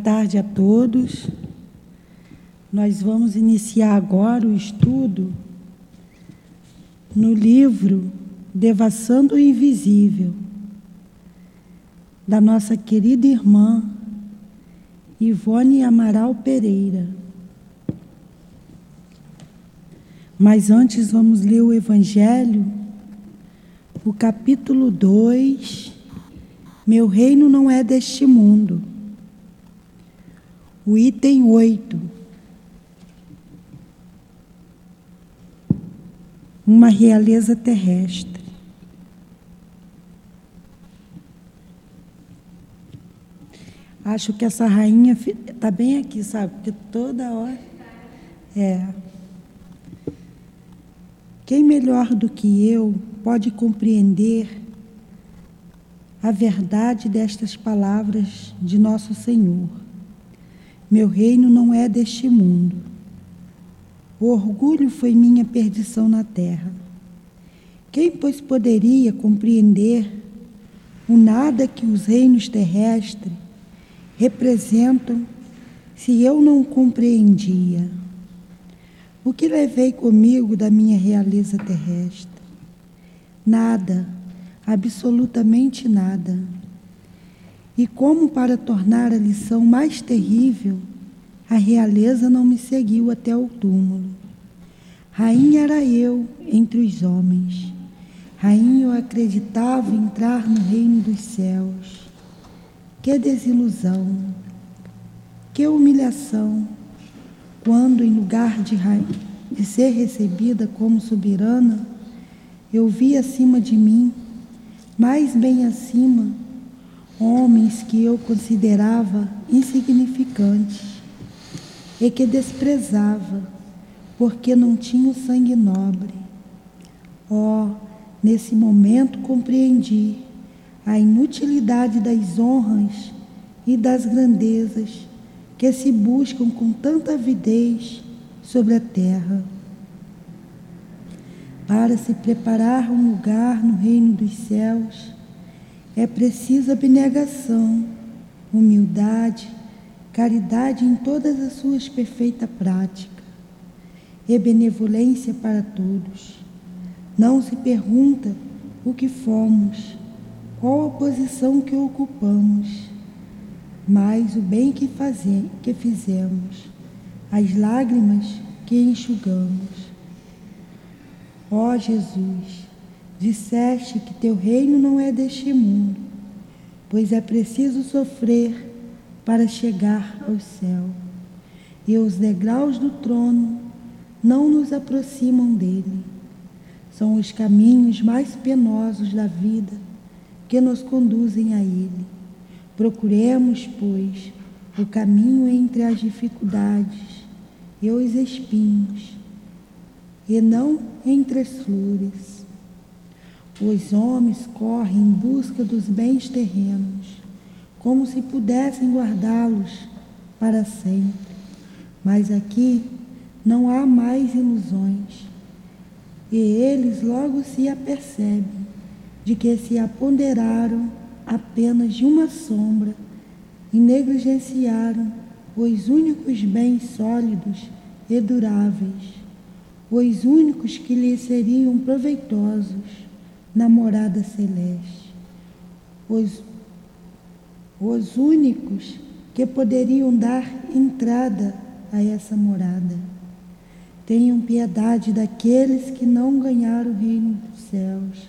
Boa tarde a todos. Nós vamos iniciar agora o estudo no livro Devassando o Invisível, da nossa querida irmã Ivone Amaral Pereira. Mas antes vamos ler o Evangelho, o capítulo 2. Meu reino não é deste mundo. O item 8. Uma realeza terrestre. Acho que essa rainha está bem aqui, sabe? Porque toda hora. É. Quem melhor do que eu pode compreender a verdade destas palavras de nosso Senhor? Meu reino não é deste mundo. O orgulho foi minha perdição na terra. Quem, pois, poderia compreender o nada que os reinos terrestres representam se eu não compreendia? O que levei comigo da minha realeza terrestre? Nada, absolutamente nada. E como para tornar a lição mais terrível, a realeza não me seguiu até o túmulo. Rainha era eu entre os homens. Rainha eu acreditava entrar no reino dos céus. Que desilusão, que humilhação, quando, em lugar de, de ser recebida como soberana, eu vi acima de mim, mais bem acima, homens que eu considerava insignificantes e que desprezava, porque não tinham sangue nobre. Oh, nesse momento compreendi a inutilidade das honras e das grandezas que se buscam com tanta avidez sobre a terra. Para se preparar um lugar no reino dos céus, é preciso abnegação, humildade, caridade em todas as suas perfeitas práticas e benevolência para todos. Não se pergunta o que fomos, qual a posição que ocupamos, mas o bem que, fazem, que fizemos, as lágrimas que enxugamos. Ó Jesus, Disseste que teu reino não é deste mundo, pois é preciso sofrer para chegar ao céu. E os degraus do trono não nos aproximam dele. São os caminhos mais penosos da vida que nos conduzem a ele. Procuremos, pois, o caminho entre as dificuldades e os espinhos, e não entre as flores os homens correm em busca dos bens terrenos, como se pudessem guardá-los para sempre. Mas aqui não há mais ilusões. E eles logo se apercebem de que se apoderaram apenas de uma sombra e negligenciaram os únicos bens sólidos e duráveis, os únicos que lhes seriam proveitosos na morada celeste. Os, os únicos que poderiam dar entrada a essa morada. Tenham piedade daqueles que não ganharam o reino dos céus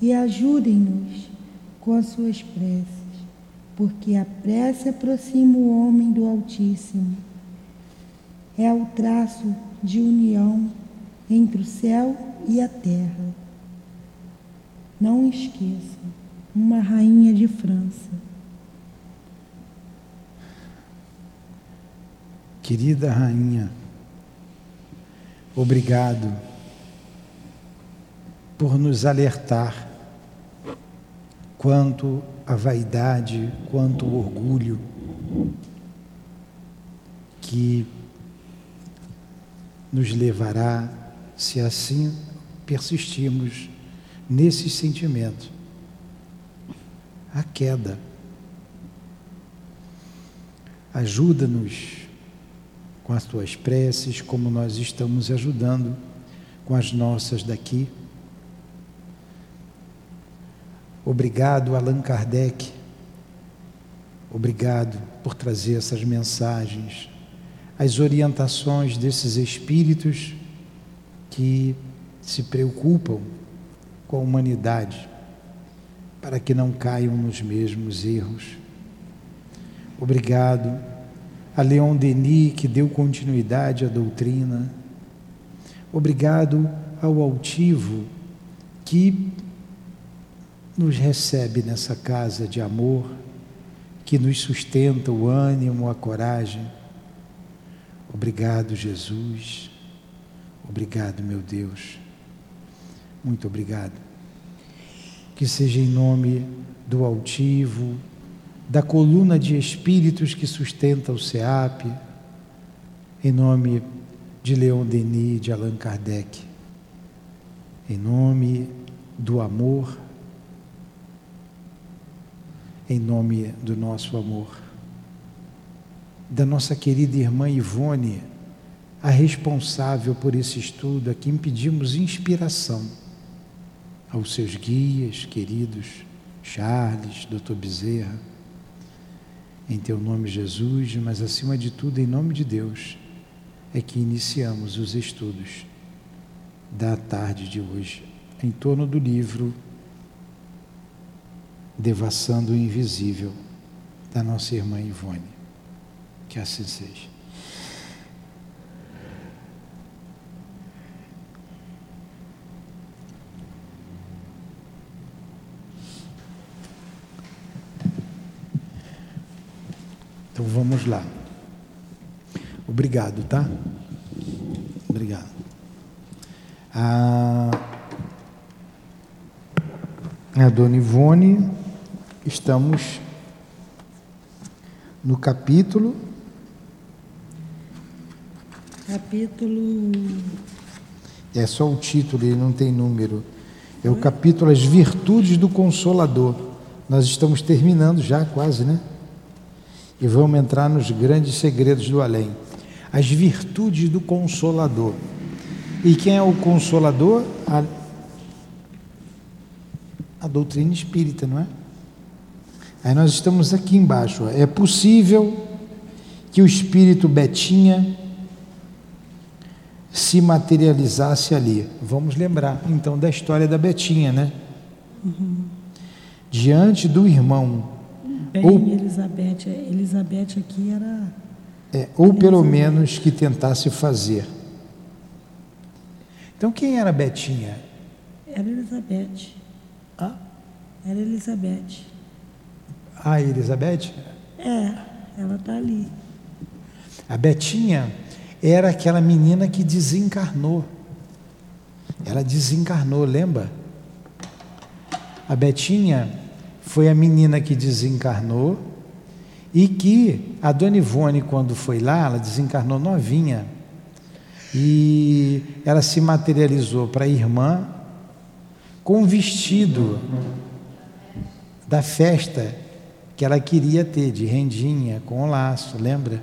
e ajudem-nos com as suas preces, porque a prece aproxima o homem do Altíssimo. É o traço de união entre o céu e a terra. Não esqueça, uma rainha de França. Querida rainha, obrigado por nos alertar quanto a vaidade, quanto o orgulho que nos levará, se assim persistirmos nesses sentimentos. A queda. Ajuda-nos com as tuas preces, como nós estamos ajudando com as nossas daqui. Obrigado, Allan Kardec. Obrigado por trazer essas mensagens, as orientações desses espíritos que se preocupam com a humanidade para que não caiam nos mesmos erros. Obrigado a Leon Denis, que deu continuidade à doutrina. Obrigado ao altivo que nos recebe nessa casa de amor, que nos sustenta o ânimo, a coragem. Obrigado, Jesus. Obrigado, meu Deus. Muito obrigado. Que seja em nome do altivo, da coluna de espíritos que sustenta o SEAP, em nome de Leon Denis, de Allan Kardec, em nome do amor, em nome do nosso amor, da nossa querida irmã Ivone, a responsável por esse estudo, a quem pedimos inspiração, aos seus guias queridos, Charles, Dr. Bezerra, em teu nome, Jesus, mas acima de tudo, em nome de Deus, é que iniciamos os estudos da tarde de hoje, em torno do livro Devassando o Invisível, da nossa irmã Ivone. Que assim seja. Vamos lá. Obrigado, tá? Obrigado. A, a dona Ivone, estamos no capítulo. Capítulo. É só o título, ele não tem número. É o capítulo As Virtudes do Consolador. Nós estamos terminando já, quase, né? E vamos entrar nos grandes segredos do além. As virtudes do Consolador. E quem é o Consolador? A, a doutrina espírita, não é? Aí nós estamos aqui embaixo. Ó. É possível que o espírito Betinha se materializasse ali. Vamos lembrar então da história da Betinha, né? Uhum. Diante do irmão Bem, ou, Elizabeth, Elizabeth aqui era. É, ou pelo menos que tentasse fazer. Então quem era Betinha? Era Elizabeth. Ah? Era Elizabeth. Ah, Elizabeth? É, ela está ali. A Betinha era aquela menina que desencarnou. Ela desencarnou, lembra? A Betinha foi a menina que desencarnou e que a Dona Ivone, quando foi lá, ela desencarnou novinha. E ela se materializou para a irmã com o vestido da festa que ela queria ter, de rendinha, com o laço, lembra?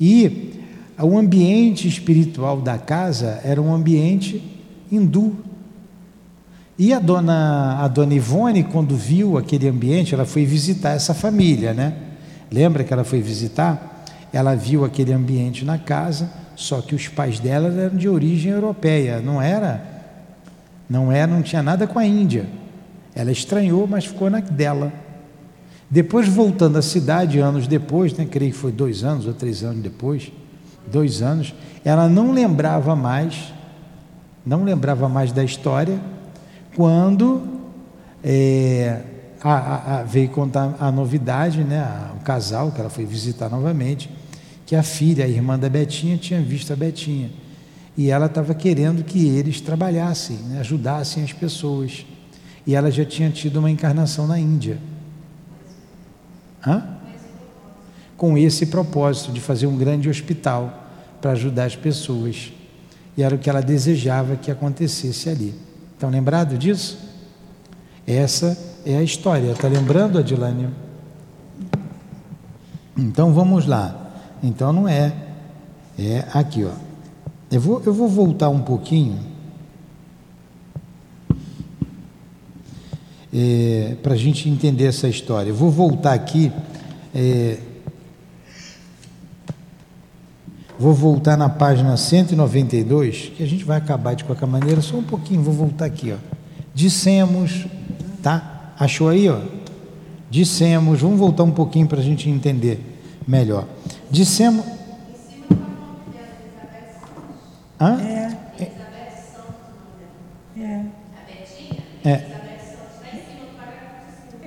E o ambiente espiritual da casa era um ambiente hindu, e a dona, a dona Ivone, quando viu aquele ambiente, ela foi visitar essa família, né? Lembra que ela foi visitar? Ela viu aquele ambiente na casa, só que os pais dela eram de origem europeia, não era, não era, não tinha nada com a Índia. Ela estranhou, mas ficou na dela. Depois, voltando à cidade, anos depois, né, creio que foi dois anos ou três anos depois, dois anos, ela não lembrava mais, não lembrava mais da história, quando é, a, a, a, veio contar a novidade, né, o casal que ela foi visitar novamente, que a filha, a irmã da Betinha, tinha visto a Betinha. E ela estava querendo que eles trabalhassem, né, ajudassem as pessoas. E ela já tinha tido uma encarnação na Índia. Hã? Com esse propósito de fazer um grande hospital para ajudar as pessoas. E era o que ela desejava que acontecesse ali. Estão lembrados disso? Essa é a história. Está lembrando, Adilane? Então vamos lá. Então não é. É aqui, ó. Eu vou, eu vou voltar um pouquinho. É, para a gente entender essa história. Eu vou voltar aqui. É, vou voltar na página 192, que a gente vai acabar de qualquer maneira, só um pouquinho, vou voltar aqui, ó. Dissemos, tá? Achou aí, ó? Dissemos, vamos voltar um pouquinho para a gente entender melhor. Dissemos. Hã? É. É. É.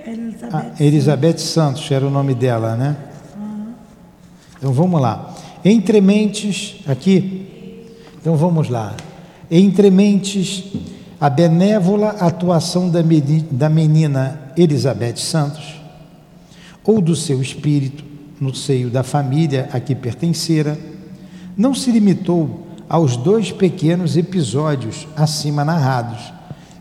Elizabeth, ah, Elizabeth Santos era o nome dela, né? Uhum. Então vamos lá. Entre mentes, aqui. Então vamos lá. Entre mentes, a benévola atuação da menina Elizabeth Santos, ou do seu espírito no seio da família a que pertencera, não se limitou aos dois pequenos episódios acima narrados,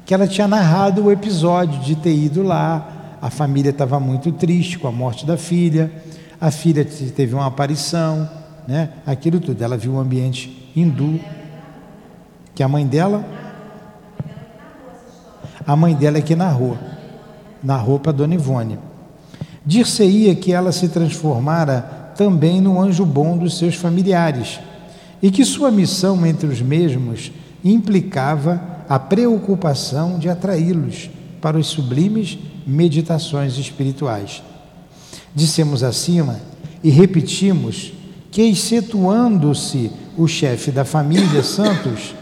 que ela tinha narrado o episódio de ter ido lá, a família estava muito triste com a morte da filha, a filha teve uma aparição, né? aquilo tudo. Ela viu um ambiente hindu, que a mãe dela, a mãe dela é que narrou, narrou para Dona Ivone. Dir-se-ia que ela se transformara também no anjo bom dos seus familiares e que sua missão entre os mesmos implicava a preocupação de atraí-los para os sublimes meditações espirituais. Dissemos acima e repetimos que, excetuando-se o chefe da família Santos,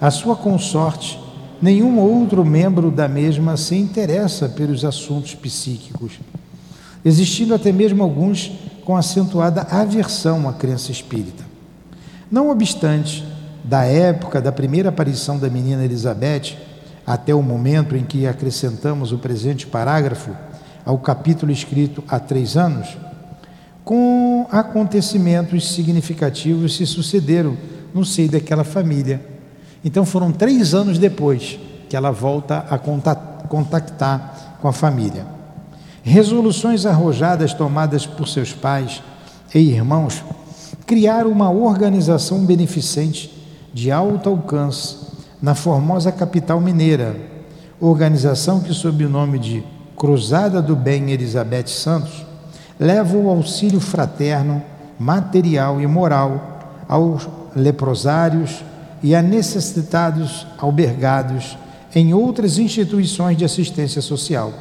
a sua consorte, nenhum outro membro da mesma se interessa pelos assuntos psíquicos existindo até mesmo alguns com acentuada aversão à crença espírita. Não obstante, da época da primeira aparição da menina Elizabeth até o momento em que acrescentamos o presente parágrafo ao capítulo escrito há três anos, com acontecimentos significativos se sucederam no seio daquela família. Então foram três anos depois que ela volta a contactar com a família. Resoluções arrojadas tomadas por seus pais e irmãos criaram uma organização beneficente de alto alcance na formosa capital mineira, organização que, sob o nome de Cruzada do Bem Elizabeth Santos, leva o auxílio fraterno, material e moral aos leprosários e a necessitados albergados em outras instituições de assistência social.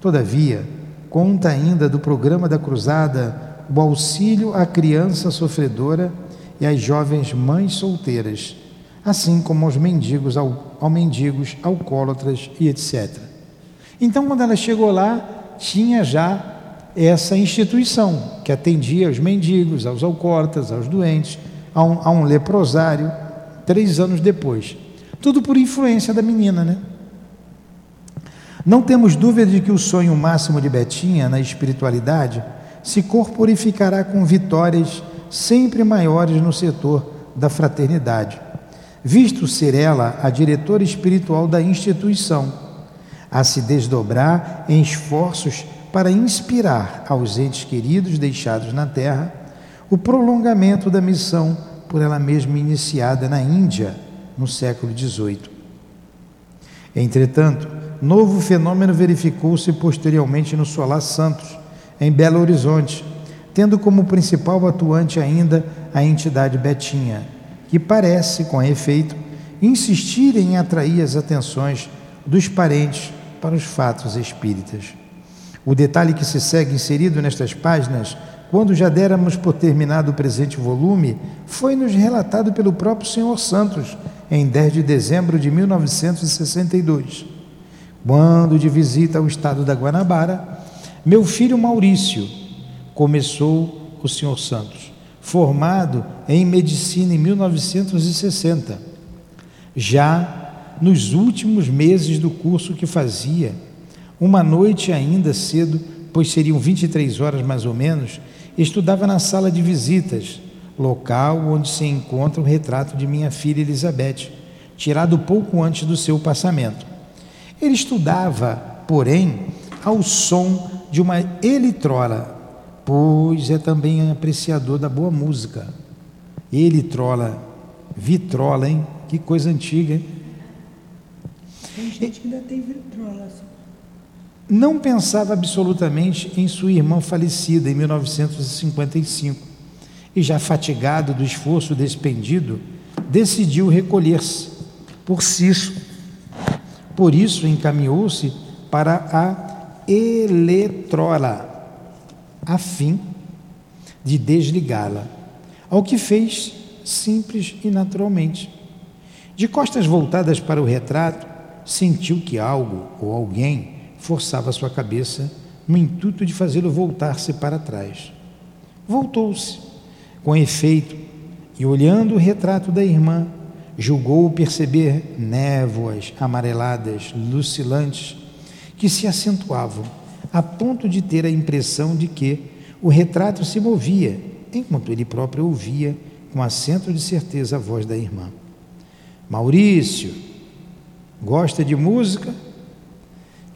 Todavia, conta ainda do programa da Cruzada o auxílio à criança sofredora e às jovens mães solteiras, assim como aos mendigos, ao, ao mendigos, alcoólatras e etc. Então, quando ela chegou lá, tinha já essa instituição que atendia aos mendigos, aos alcoólatras, aos doentes, a um, a um leprosário, três anos depois. Tudo por influência da menina, né? Não temos dúvida de que o sonho máximo de Betinha na espiritualidade se corporificará com vitórias sempre maiores no setor da fraternidade, visto ser ela a diretora espiritual da instituição, a se desdobrar em esforços para inspirar aos entes queridos deixados na terra o prolongamento da missão por ela mesma iniciada na Índia no século XVIII. Entretanto, Novo fenômeno verificou-se posteriormente no Solar Santos, em Belo Horizonte, tendo como principal atuante ainda a entidade Betinha, que parece, com efeito, insistir em atrair as atenções dos parentes para os fatos espíritas. O detalhe que se segue inserido nestas páginas, quando já déramos por terminado o presente volume, foi-nos relatado pelo próprio Senhor Santos em 10 de dezembro de 1962 quando de visita ao estado da Guanabara, meu filho Maurício começou o senhor Santos, formado em medicina em 1960. Já nos últimos meses do curso que fazia, uma noite ainda cedo, pois seriam 23 horas mais ou menos, estudava na sala de visitas, local onde se encontra o retrato de minha filha Elizabeth, tirado pouco antes do seu passamento. Ele estudava, porém, ao som de uma elitrola, pois é também apreciador da boa música. Ele trola, vitrola, hein? Que coisa antiga, hein? Tem gente que ainda tem vitrola. Não pensava absolutamente em sua irmã falecida em 1955 e, já fatigado do esforço despendido, decidiu recolher-se por si. Por isso, encaminhou-se para a eletrola, a fim de desligá-la, ao que fez simples e naturalmente. De costas voltadas para o retrato, sentiu que algo ou alguém forçava sua cabeça no intuito de fazê-lo voltar-se para trás. Voltou-se, com efeito, e olhando o retrato da irmã, julgou perceber névoas amareladas, lucilantes, que se acentuavam, a ponto de ter a impressão de que o retrato se movia, enquanto ele próprio ouvia, com acento de certeza, a voz da irmã. Maurício, gosta de música?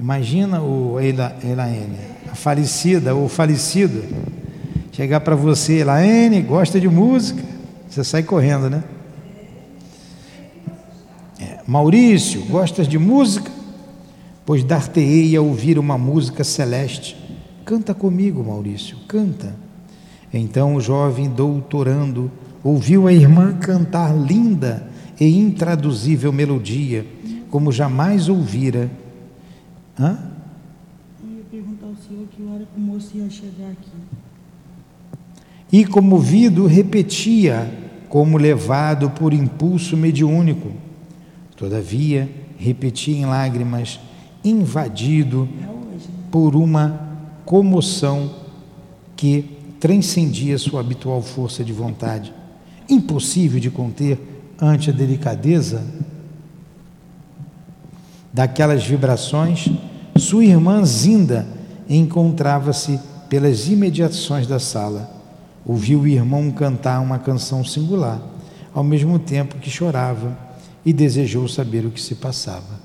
Imagina o Elaine, a falecida ou falecido, chegar para você, Elaine, gosta de música? Você sai correndo, né? É, Maurício, gostas de música? Pois dar-te-ei a ouvir uma música celeste. Canta comigo, Maurício, canta. Então o jovem doutorando ouviu a irmã cantar linda e intraduzível melodia, como jamais ouvira. Hã? Eu ia perguntar ao senhor que hora que o moço ia chegar aqui. E comovido repetia, como levado por impulso mediúnico. Todavia, repetia em lágrimas, invadido É hoje, né? por uma comoção que transcendia sua habitual força de vontade, impossível de conter ante a delicadeza daquelas vibrações, sua irmã Zinda encontrava-se pelas imediações da sala. Ouviu o irmão cantar uma canção singular, ao mesmo tempo que chorava, e desejou saber o que se passava.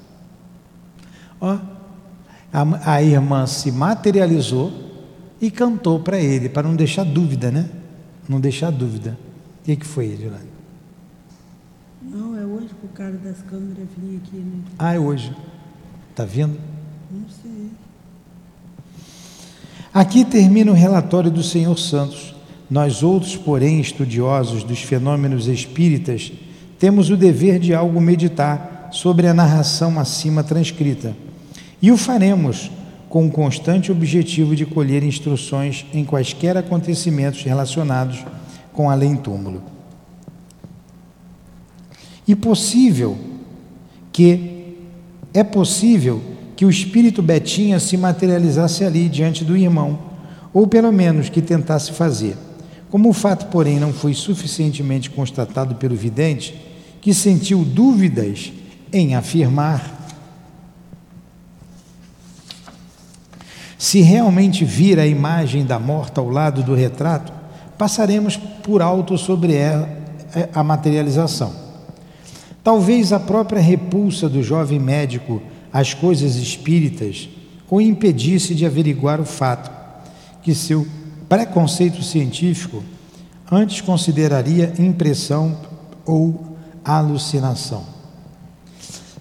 Ó, a, a irmã se materializou e cantou para ele, para não deixar dúvida, né? Não deixar dúvida. O que, que foi, Edilane? Hoje o cara das câmeras vinha aqui, né? Ah, é hoje. Está vendo? Não sei. Aqui termina o relatório do Senhor Santos. Nós outros, porém, estudiosos dos fenômenos espíritas, temos o dever de algo meditar sobre a narração acima transcrita. E o faremos com o constante objetivo de colher instruções em quaisquer acontecimentos relacionados com além-túmulo. E possível que é possível que o espírito Betinha se materializasse ali diante do irmão, ou pelo menos que tentasse fazer. Como o fato, porém, não foi suficientemente constatado pelo vidente, que sentiu dúvidas em afirmar se realmente vir a imagem da morta ao lado do retrato, passaremos por alto sobre a materialização. Talvez a própria repulsa do jovem médico às coisas espíritas o impedisse de averiguar o fato que seu preconceito científico antes consideraria impressão ou alucinação.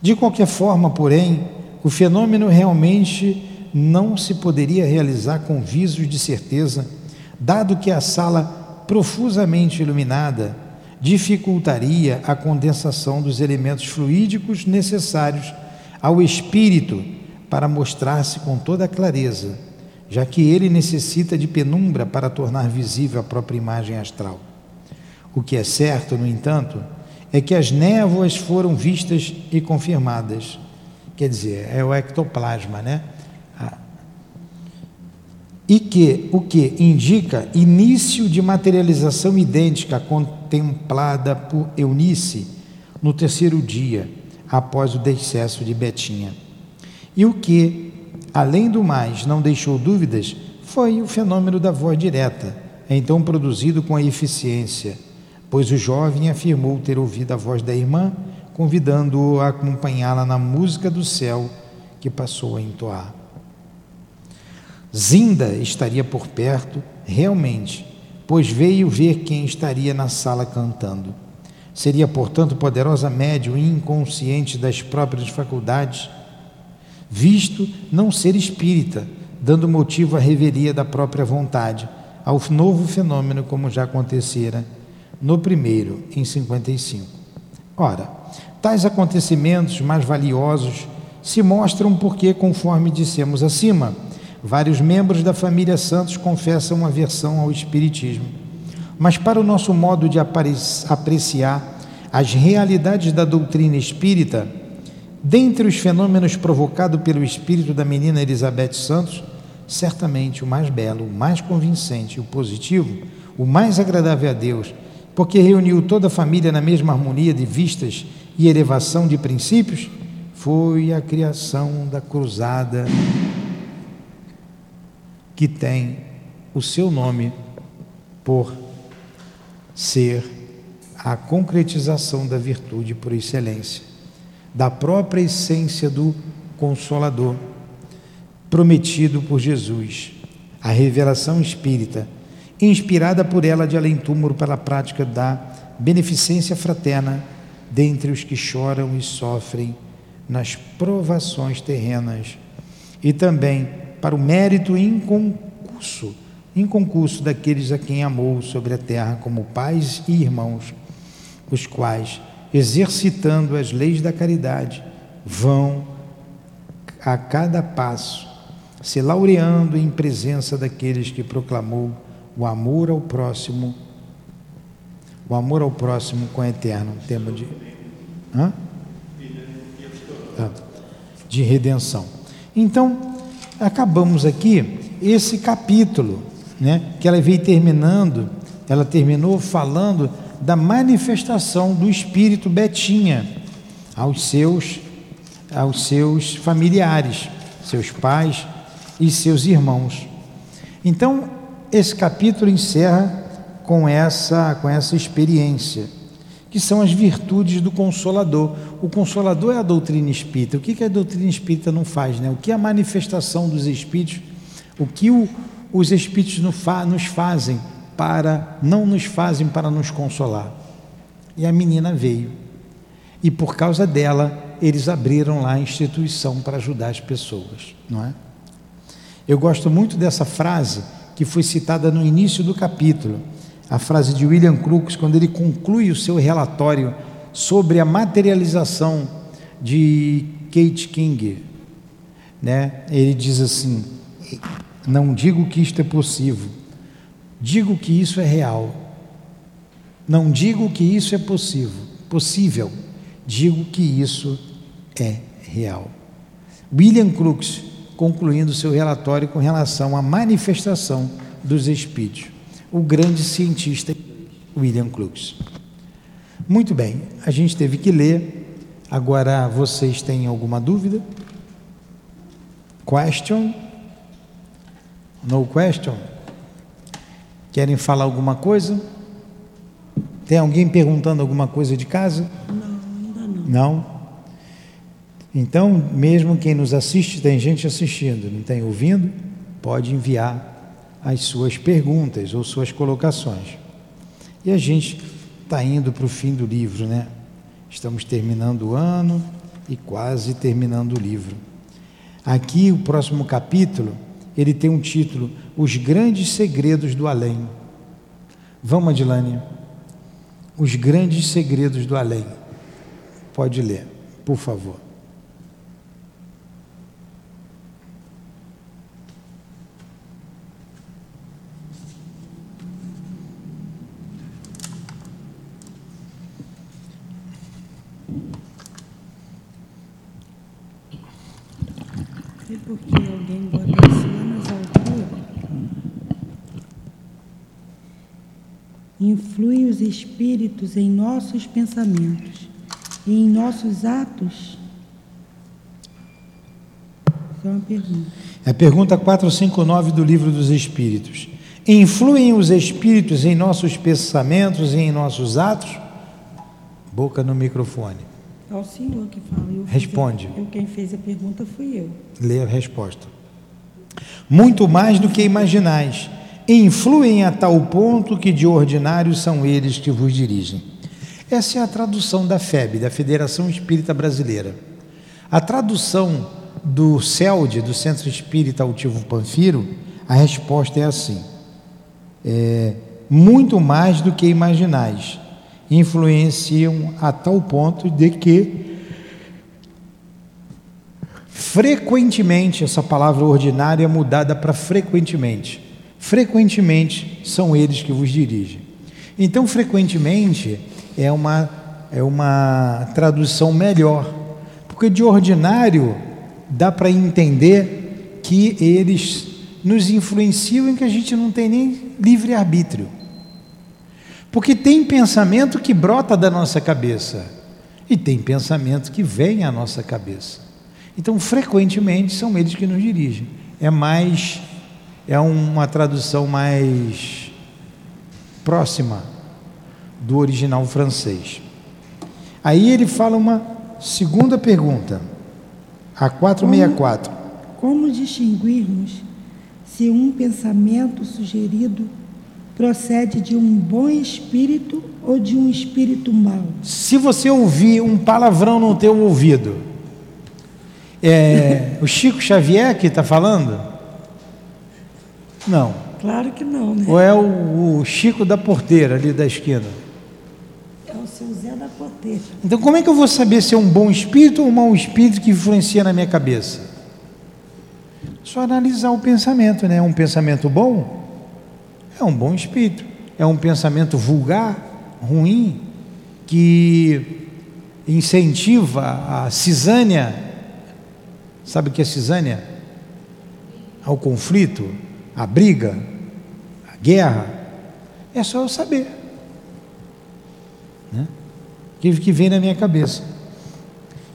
De qualquer forma, porém, o fenômeno realmente não se poderia realizar com visos de certeza, dado que a sala profusamente iluminada dificultaria a condensação dos elementos fluídicos necessários ao espírito para mostrar-se com toda a clareza, já que ele necessita de penumbra para tornar visível a própria imagem astral. O que é certo, no entanto, é que as névoas foram vistas e confirmadas. Quer dizer, é o ectoplasma, né? E que o que indica início de materialização idêntica contemplada por Eunice no terceiro dia após o decesso de Betinha. E o que, além do mais, não deixou dúvidas foi o fenômeno da voz direta, então produzido com eficiência, pois o jovem afirmou ter ouvido a voz da irmã, convidando-o a acompanhá-la na música do céu que passou a entoar. Zinda estaria por perto realmente, pois veio ver quem estaria na sala cantando. Seria, portanto, poderosa médium inconsciente das próprias faculdades, visto não ser espírita, dando motivo à reveria da própria vontade, ao novo fenômeno, como já acontecera no primeiro, em 55. Ora, tais acontecimentos mais valiosos se mostram porque, conforme dissemos acima, vários membros da família Santos confessam aversão ao Espiritismo. Mas, para o nosso modo de apreciar as realidades da doutrina espírita, dentre os fenômenos provocados pelo espírito da menina Elizabeth Santos, certamente o mais belo, o mais convincente, o positivo, o mais agradável a Deus, porque reuniu toda a família na mesma harmonia de vistas e elevação de princípios, foi a criação da cruzada que tem o seu nome por ser a concretização da virtude por excelência, da própria essência do Consolador, prometido por Jesus, a revelação espírita, inspirada por ela de além-túmulo pela prática da beneficência fraterna dentre os que choram e sofrem nas provações terrenas e também para o mérito inconcurso, inconcurso daqueles a quem amou sobre a terra como pais e irmãos, os quais, exercitando as leis da caridade, vão a cada passo se laureando em presença daqueles que proclamou o amor ao próximo, o amor ao próximo com eterno, tema de hã? Tá. de redenção. Então, acabamos aqui esse capítulo, né, que ela veio terminando, ela terminou falando da manifestação do espírito Betinha aos seus aos seus familiares, seus pais e seus irmãos. Então, esse capítulo encerra com essa com essa experiência que são as virtudes do Consolador. O Consolador é a doutrina espírita. O que, a doutrina espírita não faz? Né? O que a manifestação dos espíritos, o que o, os espíritos nos fazem para, não nos fazem para nos consolar? E a menina veio. E por causa dela, eles abriram lá a instituição para ajudar as pessoas, não é? Eu gosto muito dessa frase que foi citada no início do capítulo a frase de William Crookes, quando ele conclui o seu relatório sobre a materialização de Kate King, né? Ele diz assim: Não digo que isto é possível, digo que isso é real. Não digo que isso é possível, possível, digo que isso é real. William Crookes, concluindo seu relatório com relação à manifestação dos espíritos o grande cientista William Crookes. Muito bem, a gente teve que ler. Agora vocês têm alguma dúvida? Question? No question? Querem falar alguma coisa? Tem alguém perguntando alguma coisa de casa? Não, ainda não. Não? Então, mesmo quem nos assiste, tem gente assistindo, não tem ouvindo, pode enviar as suas perguntas ou suas colocações. E a gente está indo para o fim do livro, né? Estamos terminando o ano e quase terminando o livro. Aqui, o próximo capítulo, ele tem um título: Os Grandes Segredos do Além. Vamos, Adilane? Os Grandes Segredos do Além. Pode ler, por favor. porque alguém bota isso lá nas alturas. Influi os espíritos em nossos pensamentos e em nossos atos? É uma pergunta. É a pergunta 459 do Livro dos Espíritos. Influem os espíritos em nossos pensamentos e em nossos atos? Boca no microfone. É o senhor que fala. Eu Responde. A, eu, quem fez a pergunta fui eu. Lê a resposta. Muito mais do que imaginais. Influem a tal ponto que de ordinário são eles que vos dirigem. Essa é a tradução da FEB, da Federação Espírita Brasileira. A tradução do CELD, do Centro Espírita Altivo Panfiro, a resposta é assim: é, muito mais do que imaginais, influenciam a tal ponto de que frequentemente essa palavra ordinária é mudada para frequentemente. Frequentemente são eles que vos dirigem. Então, frequentemente é uma, é uma tradução melhor, porque de ordinário dá para entender que eles nos influenciam em que a gente não tem nem livre-arbítrio. Porque tem pensamento que brota da nossa cabeça e tem pensamento que vem à nossa cabeça. Então, frequentemente são eles que nos dirigem. É mais é uma tradução mais próxima do original francês. Aí ele fala uma segunda pergunta, a 464. Como, como distinguirmos se um pensamento sugerido procede de um bom espírito ou de um espírito mau? Se você ouvir um palavrão no teu ouvido, é o Chico Xavier que está falando? Não. Claro que não, né? Ou é o, o Chico da porteira ali da esquina? É o seu Zé da porteira. Então, como é que eu vou saber se é um bom espírito ou um mau espírito que influencia na minha cabeça? Só analisar o pensamento, né? É um pensamento bom? É um bom espírito. É um pensamento vulgar, ruim, que incentiva a cisânia. Sabe o que é cisânia? Ao conflito, a briga, a guerra. É só eu saber. Né? Que, que vem na minha cabeça.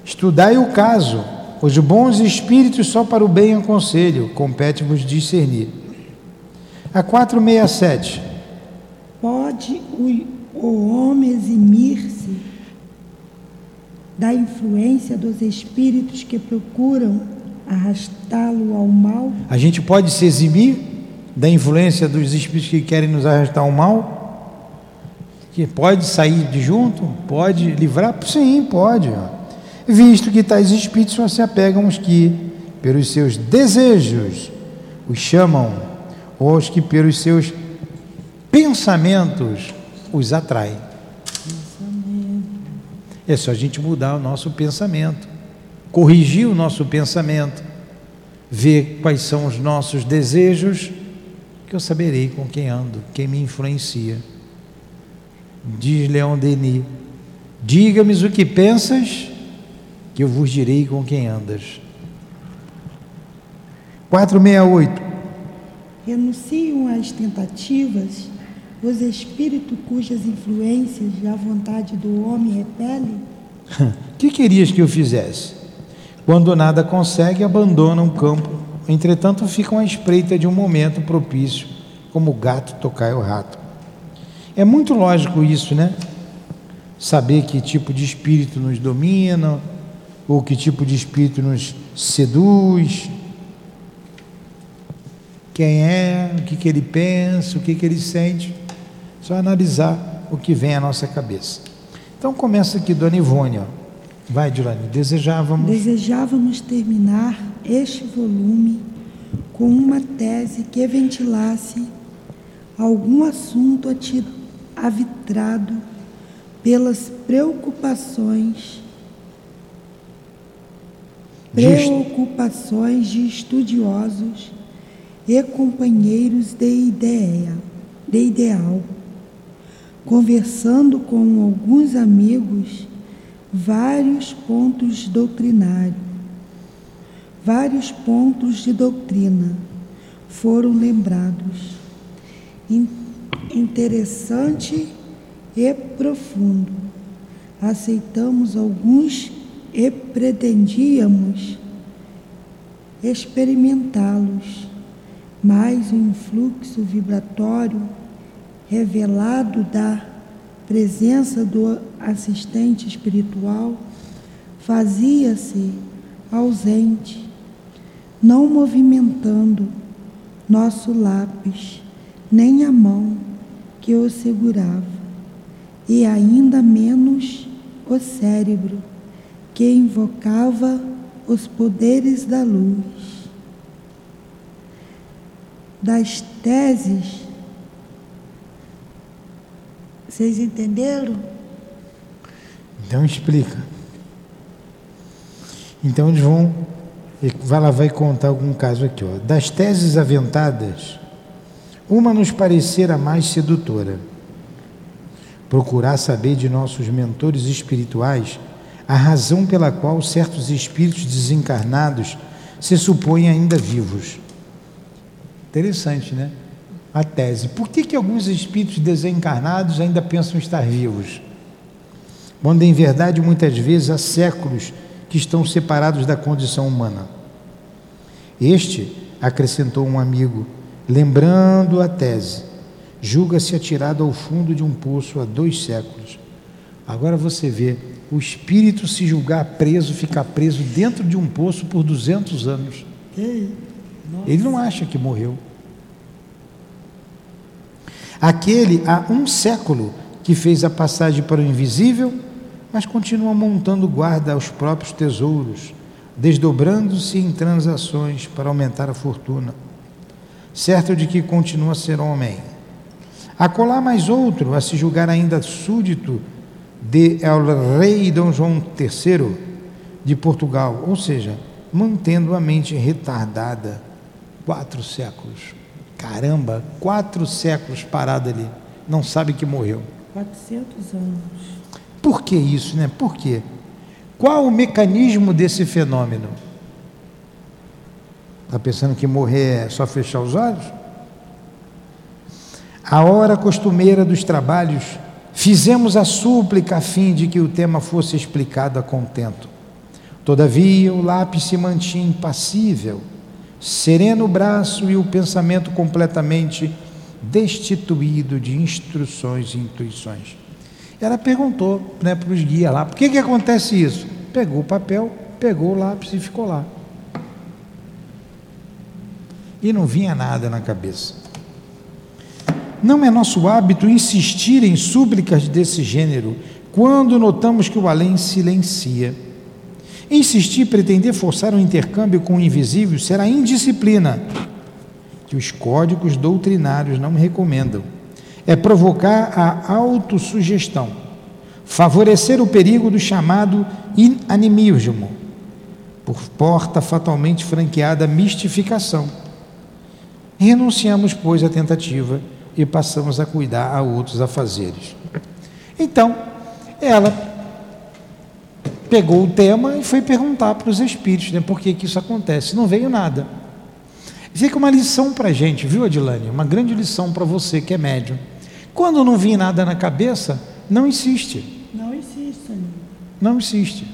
Estudai o caso os bons espíritos só para o bem aconselho, compete-vos discernir. A 467. Pode o, o homem eximir-se da influência dos espíritos que procuram arrastá-lo ao mal? A gente pode se eximir da influência dos espíritos que querem nos arrastar ao mal? Que pode sair de junto? Pode livrar? Sim, pode. Visto que tais espíritos só se apegam aos que, pelos seus desejos, os chamam, ou aos que, pelos seus pensamentos, os atraem. É só a gente mudar o nosso pensamento, corrigir o nosso pensamento, ver quais são os nossos desejos, que eu saberei com quem ando, quem me influencia. Diz Leão Denis: Diga-me o que pensas que eu vos direi com quem andas. 468. Renunciam às tentativas os espíritos cujas influências a vontade do homem repele? que querias que eu fizesse? Quando nada consegue, abandonam o campo. Entretanto, ficam à espreita de um momento propício, como o gato tocar o rato. É muito lógico isso, né? Saber que tipo de espírito nos domina, ou que tipo de espírito nos seduz, quem é, o que, que ele pensa, o que, que ele sente. Só analisar o que vem à nossa cabeça. Então começa aqui, Dona Ivone. Ó. Vai, Dilane. Desejávamos. Desejávamos terminar este volume com uma tese que ventilasse algum assunto avitrado pelas preocupações preocupações de estudiosos e companheiros de ideia, de ideal. Conversando com alguns amigos, vários pontos doutrinários, vários pontos de doutrina foram lembrados. Interessante e profundo. Aceitamos alguns e pretendíamos experimentá-los, mas o influxo vibratório revelado da presença do assistente espiritual fazia-se ausente, não movimentando nosso lápis, nem a mão que o segurava, e ainda menos o cérebro que invocava os poderes da luz. Das teses, vocês entenderam? Então explica. Então eles vão, ela vai contar algum caso aqui, ó. Das teses aventadas, uma nos parecera mais sedutora. Procurar saber de nossos mentores espirituais a razão pela qual certos espíritos desencarnados se supõem ainda vivos. Interessante, né? A tese. Por que, que alguns espíritos desencarnados ainda pensam estar vivos? Quando em verdade muitas vezes há séculos que estão separados da condição humana. Este, acrescentou um amigo, lembrando a tese, julga-se atirado ao fundo de um poço há dois séculos. Agora você vê o espírito se julgar preso, ficar preso dentro de um poço por 200 anos. Ele não acha que morreu. Aquele há um século que fez a passagem para o invisível, mas continua montando guarda aos próprios tesouros, desdobrando-se em transações para aumentar a fortuna, certo de que continua a ser homem. Acolá mais outro, a se julgar ainda súdito de El Rei Dom João III de Portugal, ou seja, mantendo a mente retardada quatro séculos. Caramba, quatro séculos parado ali, não sabe que morreu. 400 anos. Por que isso, né? Por quê? Qual o mecanismo desse fenômeno? Está pensando que morrer é só fechar os olhos? A hora costumeira dos trabalhos Fizemos a súplica a fim de que o tema fosse explicado a contento. Todavia, o lápis se mantinha impassível, sereno o braço e o pensamento completamente destituído de instruções e intuições. Ela perguntou né, para os guias lá: por que, que acontece isso? Pegou o papel, pegou o lápis e ficou lá. E não vinha nada na cabeça. Não é nosso hábito insistir em súplicas desse gênero quando notamos que o além silencia. Insistir, pretender forçar um intercâmbio com o invisível será indisciplina, que os códigos doutrinários não recomendam. É provocar a autossugestão, favorecer o perigo do chamado inanimismo, por porta fatalmente franqueada mistificação. Renunciamos, pois, à tentativa e passamos a cuidar a outros afazeres. Então, ela pegou o tema e foi perguntar para os espíritos né, por que, que isso acontece. Não veio nada. Fica uma lição para a gente, viu, Adilane? Uma grande lição para você que é médium. Quando não vir nada na cabeça, não insiste. Não insiste. Não insiste.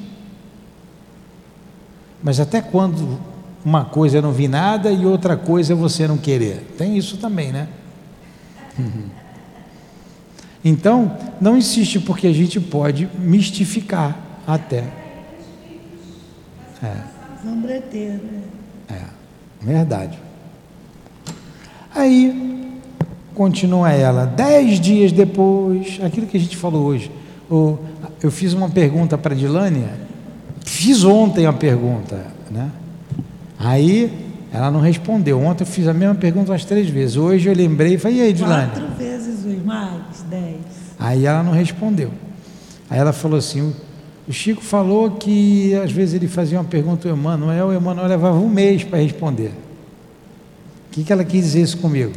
Mas até quando uma coisa não vir nada e outra coisa você não querer? Tem isso também, né? Então, não insiste porque a gente pode mistificar até. É. Sombreteiro. É, verdade. Aí, continua ela, dez dias depois, aquilo que a gente falou hoje, eu fiz uma pergunta para a Dilânia, fiz ontem a pergunta, né? Aí ela não respondeu. Ontem eu fiz a mesma pergunta umas três vezes. Hoje eu lembrei e falei, e aí, Dilane? Quatro vezes mais, dez. Aí ela não respondeu. Aí ela falou assim, o Chico falou que às vezes ele fazia uma pergunta ao Emanuel, o Emanuel levava um mês para responder. O que, que ela quis dizer isso comigo?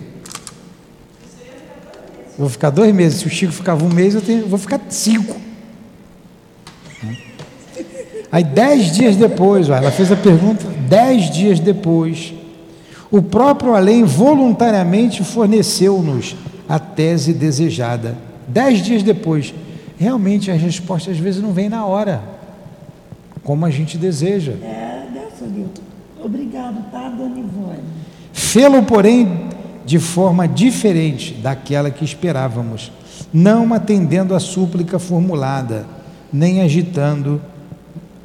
Vou ficar dois meses. Se o Chico ficava um mês, eu, tenho, vou ficar cinco. Aí, dez dias depois, ela fez a pergunta, dez dias depois, o próprio além voluntariamente forneceu-nos a tese desejada. Dez dias depois, realmente as respostas às vezes não vêm na hora, como a gente deseja. É, dessa. Obrigado, tá, dona Ivone? Fê-lo, porém, de forma diferente daquela que esperávamos, não atendendo à súplica formulada, nem agitando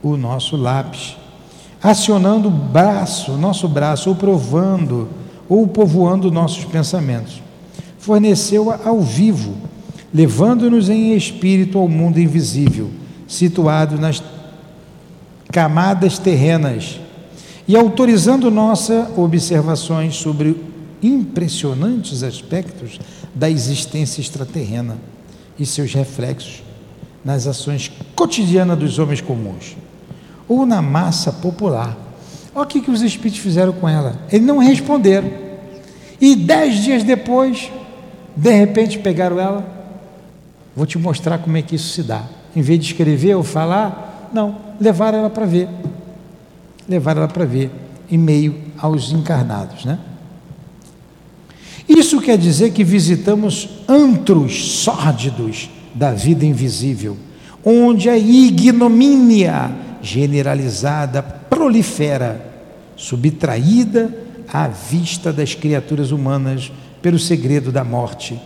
o nosso lápis, acionando o braço, nosso braço, ou provando, ou povoando nossos pensamentos. forneceu-a ao vivo, levando-nos em espírito ao mundo invisível, situado nas camadas terrenas, e autorizando nossas observações sobre impressionantes aspectos da existência extraterrena e seus reflexos nas ações cotidianas dos homens comuns ou na massa popular. Olha o que, que os espíritos fizeram com ela. Eles não responderam. E dez dias depois, de repente pegaram ela. Vou te mostrar como é que isso se dá. Em vez de escrever ou falar, não, levaram ela para ver. Levaram ela para ver, em meio aos encarnados, né? Isso quer dizer que visitamos antros sórdidos da vida invisível, onde a ignomínia generalizada prolifera, subtraída à vista das criaturas humanas pelo segredo da morte.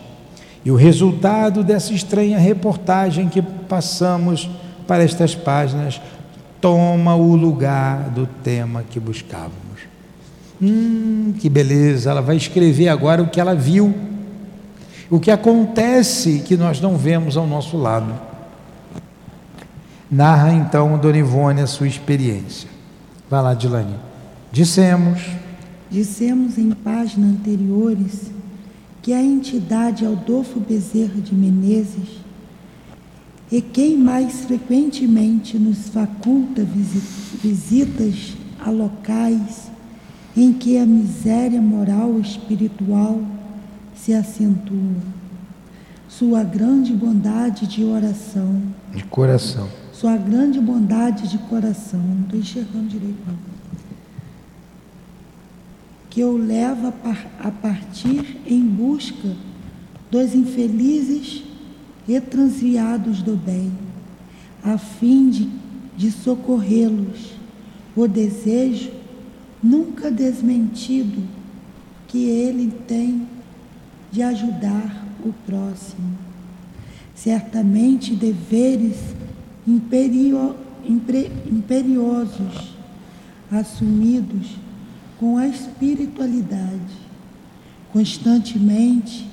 E o resultado dessa estranha reportagem que passamos para estas páginas toma o lugar do tema que buscávamos. Hum, que beleza! Ela vai escrever agora o que ela viu, o que acontece que nós não vemos ao nosso lado. Narra então Dona Ivone a sua experiência. Vai lá, Dilane. Dissemos. Dissemos em páginas anteriores que a entidade Aldolfo Bezerra de Menezes é quem mais frequentemente nos faculta visitas a locais em que a miséria moral e espiritual se acentua. Sua grande bondade de oração. De coração. Sua grande bondade de coração. Não estou enxergando direito, não. Que o leva a partir em busca dos infelizes e transviados do bem, a fim de, de socorrê-los. O desejo nunca desmentido que ele tem de ajudar o próximo. Certamente deveres imperio, imperiosos assumidos com a espiritualidade, constantemente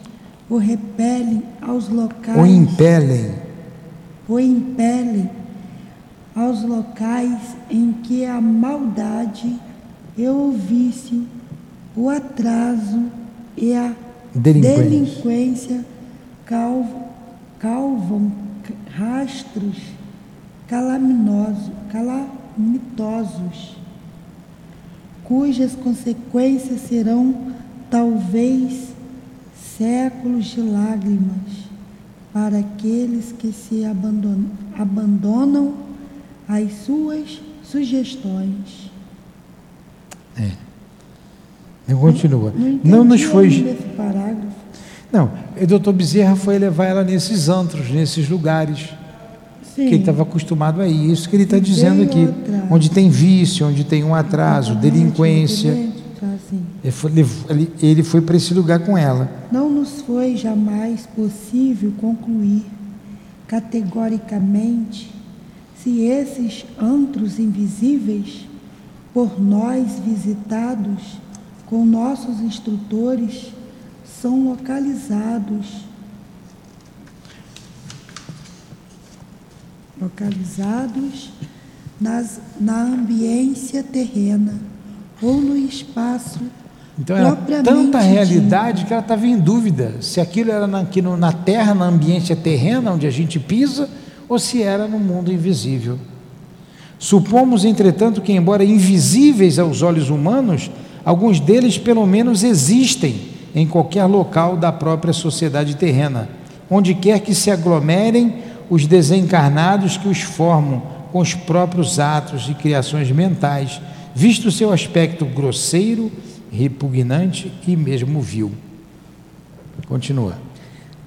o repelem aos locais. O impelem. O impelem aos locais em que a maldade e o vício, o atraso e a delinquência, delinquência calvam, calvam rastros calaminosos, calamitosos, cujas consequências serão talvez séculos de lágrimas para aqueles que se abandonam, abandonam às suas sugestões. É. Eu continua. Não, não nos foi. Não, o doutor Bezerra foi levar ela nesses antros, nesses lugares. Sim. Que ele estava acostumado a isso que ele está dizendo aqui. Onde tem vício, onde tem um atraso, delinquência. Ele foi, ele, ele foi para esse lugar com ela. Não nos foi jamais possível concluir categoricamente se esses antros invisíveis por nós visitados com nossos instrutores são localizados localizados nas, na ambiência terrena ou no espaço então era tanta realidade dito. que ela estava em dúvida se aquilo era na, no, na terra, na ambiência terrena onde a gente pisa, ou se era no mundo invisível. Supomos, entretanto, que, embora invisíveis aos olhos humanos, alguns deles pelo menos existem em qualquer local da própria sociedade terrena, onde quer que se aglomerem os desencarnados que os formam com os próprios atos e criações mentais, visto o seu aspecto grosseiro, repugnante e mesmo vil. Continua.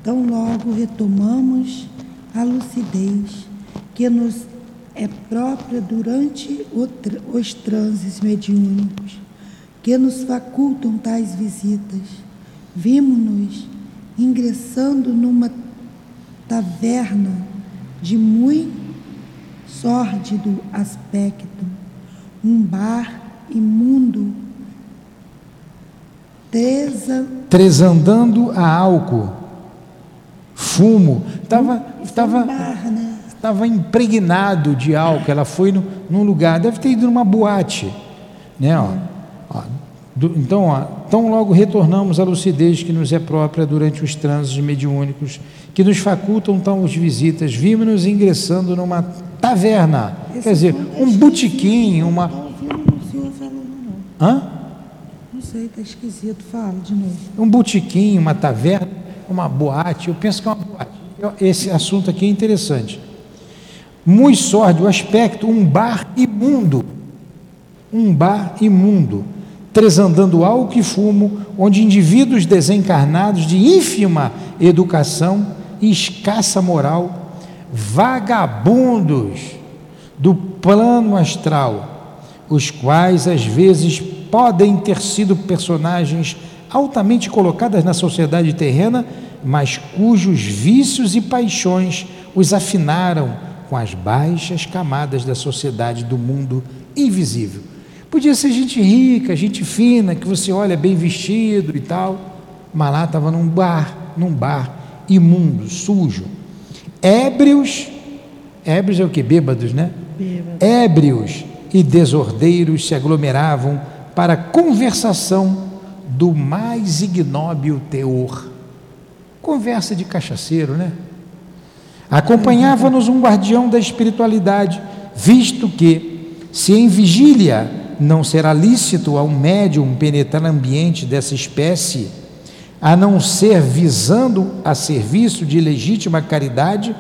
Tão logo retomamos a lucidez que nos é própria durante os transes mediúnicos que nos facultam tais visitas. Vimos-nos ingressando numa taverna de muito sórdido aspecto, um bar imundo, Treza, tresandando a álcool, fumo, estava tava, barra, né? estava impregnado de álcool. Ela foi no, num lugar, deve ter ido numa boate, né? Ó, ó, do- então, ó, tão logo retornamos à lucidez que nos é própria durante os trânsitos mediúnicos, que nos facultam tais visitas, vimos-nos ingressando numa taverna, quer dizer, um botequim, uma. Não ouvindo o senhor falando, não. Hã? Não sei, tá esquisito. Fala de novo. um botequim, uma taverna, uma boate. Eu penso que é uma boate. Esse assunto aqui é interessante. Muito sórdido o aspecto, um bar imundo. Um bar imundo, tresandando álcool e fumo, onde indivíduos desencarnados de ínfima educação e escassa moral, vagabundos do plano astral, os quais às vezes podem ter sido personagens altamente colocadas na sociedade terrena, mas cujos vícios e paixões os afinaram com as baixas camadas da sociedade do mundo invisível. Podia ser gente rica, gente fina, que você olha bem vestido e tal, mas lá estava num bar, num bar imundo, sujo. Ébrios, ébrios é o que? Bêbados, né? Bêbado. Ébrios e desordeiros se aglomeravam para conversação do mais ignóbil teor. Conversa de cachaceiro, né? Acompanhava-nos um guardião da espiritualidade, visto que, se em vigília não será lícito a um médium penetrar ambiente dessa espécie, a não ser visando a serviço de legítima caridade,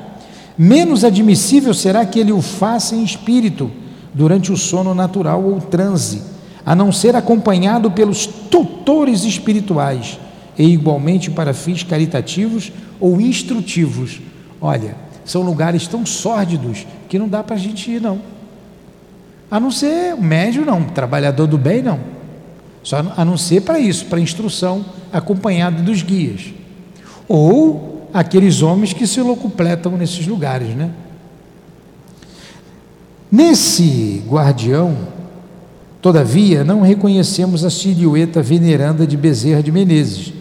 menos admissível será que ele o faça em espírito durante o sono natural ou transe, a não ser acompanhado pelos tutores espirituais e igualmente para fins caritativos ou instrutivos. Olha, são lugares tão sórdidos que não dá para a gente ir, não. A não ser o médio, não, trabalhador do bem, não. Só a não ser para isso, para instrução, acompanhado dos guias. Ou aqueles homens que se locupletam nesses lugares, né? Nesse guardião, todavia, não reconhecemos a silhueta veneranda de Bezerra de Menezes,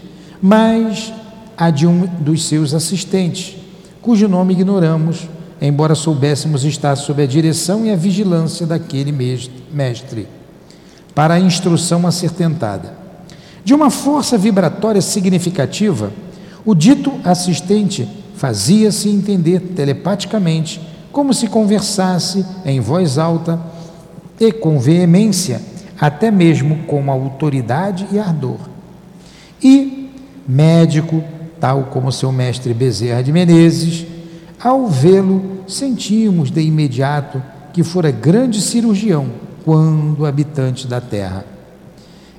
mas a de um dos seus assistentes, cujo nome ignoramos, embora soubéssemos estar sob a direção e a vigilância daquele mes- mestre, para a instrução acertentada. De uma força vibratória significativa, o dito assistente fazia-se entender telepaticamente, como se conversasse em voz alta e com veemência, até mesmo com autoridade e ardor. E, médico, tal como seu mestre Bezerra de Menezes, ao vê-lo, sentimos de imediato que fora grande cirurgião quando habitante da terra.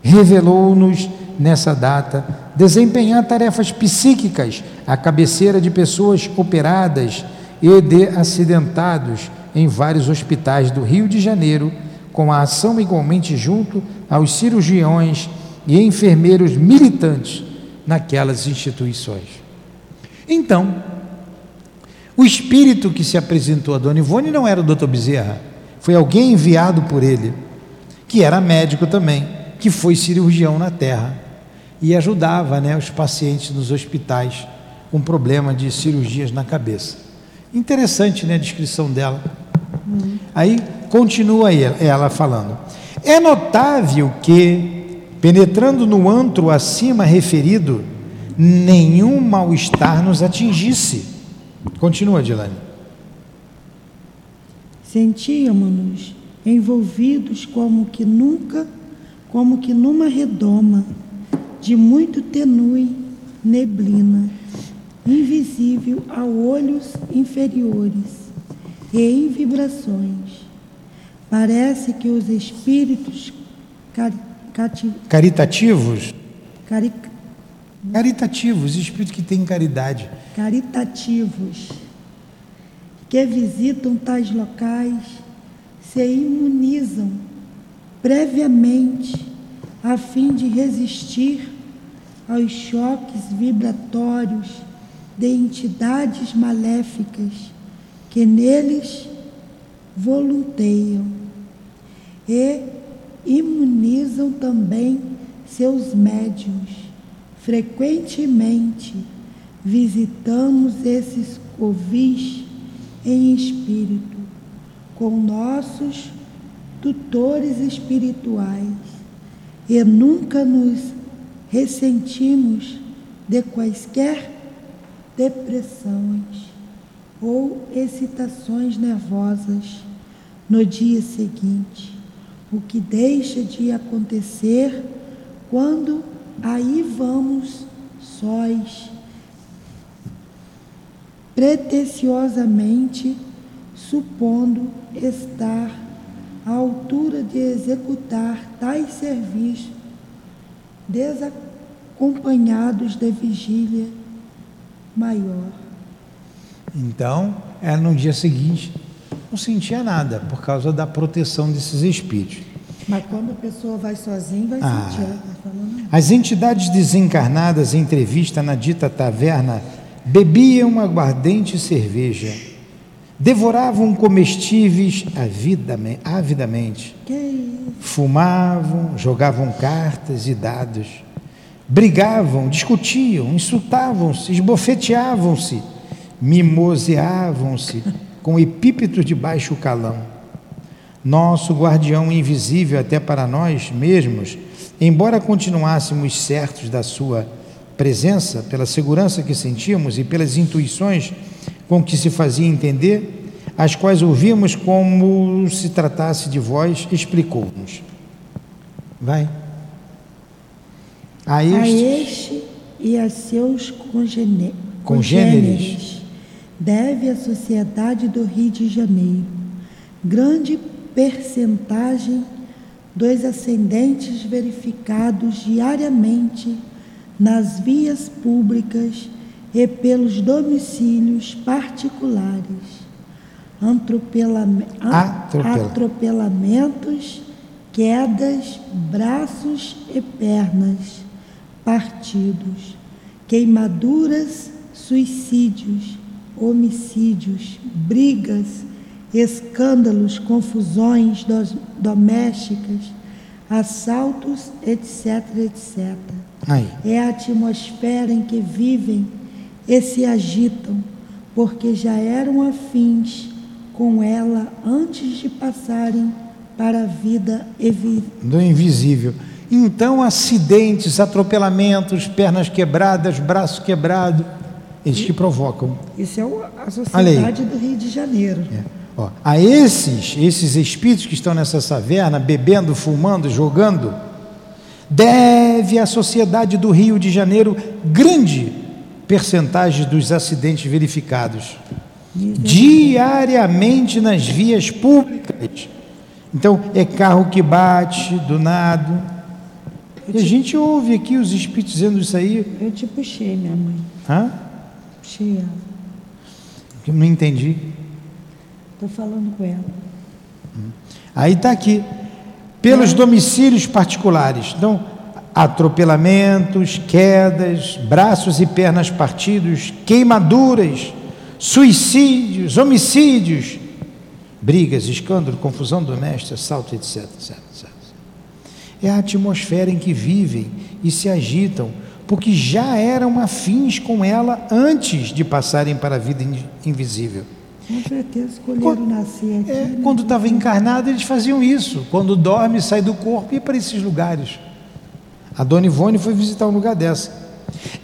Revelou-nos, nessa data, desempenhar tarefas psíquicas à cabeceira de pessoas operadas e de acidentados em vários hospitais do Rio de Janeiro, com a ação igualmente junto aos cirurgiões e enfermeiros militantes naquelas instituições. Então, o espírito que se apresentou a Dona Ivone não era o Dr. Bezerra, foi alguém enviado por ele, que era médico também, que foi cirurgião na Terra e ajudava né, os pacientes nos hospitais com problema de cirurgias na cabeça. Interessante né, a descrição dela. Aí continua ela falando. É notável que, penetrando no antro acima referido, nenhum mal-estar nos atingisse. Continua, Dilane. Sentíamos-nos envolvidos como que nunca, como que numa redoma de muito tenue neblina, invisível a olhos inferiores e em vibrações. Parece que os espíritos cari, cati, Caritativos? cari, Caritativos, espírito que tem caridade. caritativos que visitam tais locais se imunizam previamente a fim de resistir aos choques vibratórios de entidades maléficas que neles volunteiam e imunizam também seus médiuns. Frequentemente visitamos esses covis em espírito com nossos tutores espirituais e nunca nos ressentimos de quaisquer depressões ou excitações nervosas no dia seguinte, o que deixa de acontecer quando aí vamos sós, pretensiosamente supondo estar à altura de executar tais serviços, desacompanhados de vigília maior. Então, ela no dia seguinte não sentia nada por causa da proteção desses espíritos. Mas quando a pessoa vai sozinha, vai ah, sentir. Tá as entidades desencarnadas em entrevista na dita taverna bebiam aguardente cerveja, devoravam comestíveis avidamente, fumavam, jogavam cartas e dados, brigavam, discutiam, insultavam-se, esbofeteavam-se, mimoseavam-se com epípetos de baixo calão. Nosso guardião invisível até para nós mesmos, embora continuássemos certos da sua presença, pela segurança que sentíamos e pelas intuições com que se fazia entender, as quais ouvimos como se tratasse de voz, explicou-nos. Vai. A este, a este e a seus congêneres, congêneres deve a Sociedade do Rio de Janeiro grande percentagem dos ascendentes verificados diariamente nas vias públicas e pelos domicílios particulares, atropelamentos, quedas, braços e pernas. Partidos, queimaduras, suicídios, homicídios, brigas, escândalos, confusões domésticas, assaltos, etc, etc. Aí. É a atmosfera em que vivem e se agitam, porque já eram afins com ela antes de passarem para a vida do invisível. Então, acidentes, atropelamentos, pernas quebradas, braço quebrado, eles que provocam. Isso é a sociedade do Rio de Janeiro. É. Ó, a esses, esses espíritos que estão nessa caverna, bebendo, fumando, jogando, deve a sociedade do Rio de Janeiro grande percentagem dos acidentes verificados diariamente nas vias públicas. Então, é carro que bate do nada. E a gente ouve aqui os espíritos dizendo isso aí. Eu te puxei, minha mãe. Hã? Puxei ela. Eu não entendi. Estou falando com ela. Aí está aqui. Pelos é. domicílios particulares. Então, atropelamentos, quedas, braços e pernas partidos, queimaduras, suicídios, homicídios, brigas, escândalo, confusão doméstica, assalto, etc, etc, etc. É a atmosfera em que vivem e se agitam, porque já eram afins com ela antes de passarem para a vida invisível. Com certeza escolheram quando, nascer aqui. É, né? Quando estava encarnado, eles faziam isso. Quando dorme, sai do corpo e para esses lugares. A Dona Ivone foi visitar um lugar dessa.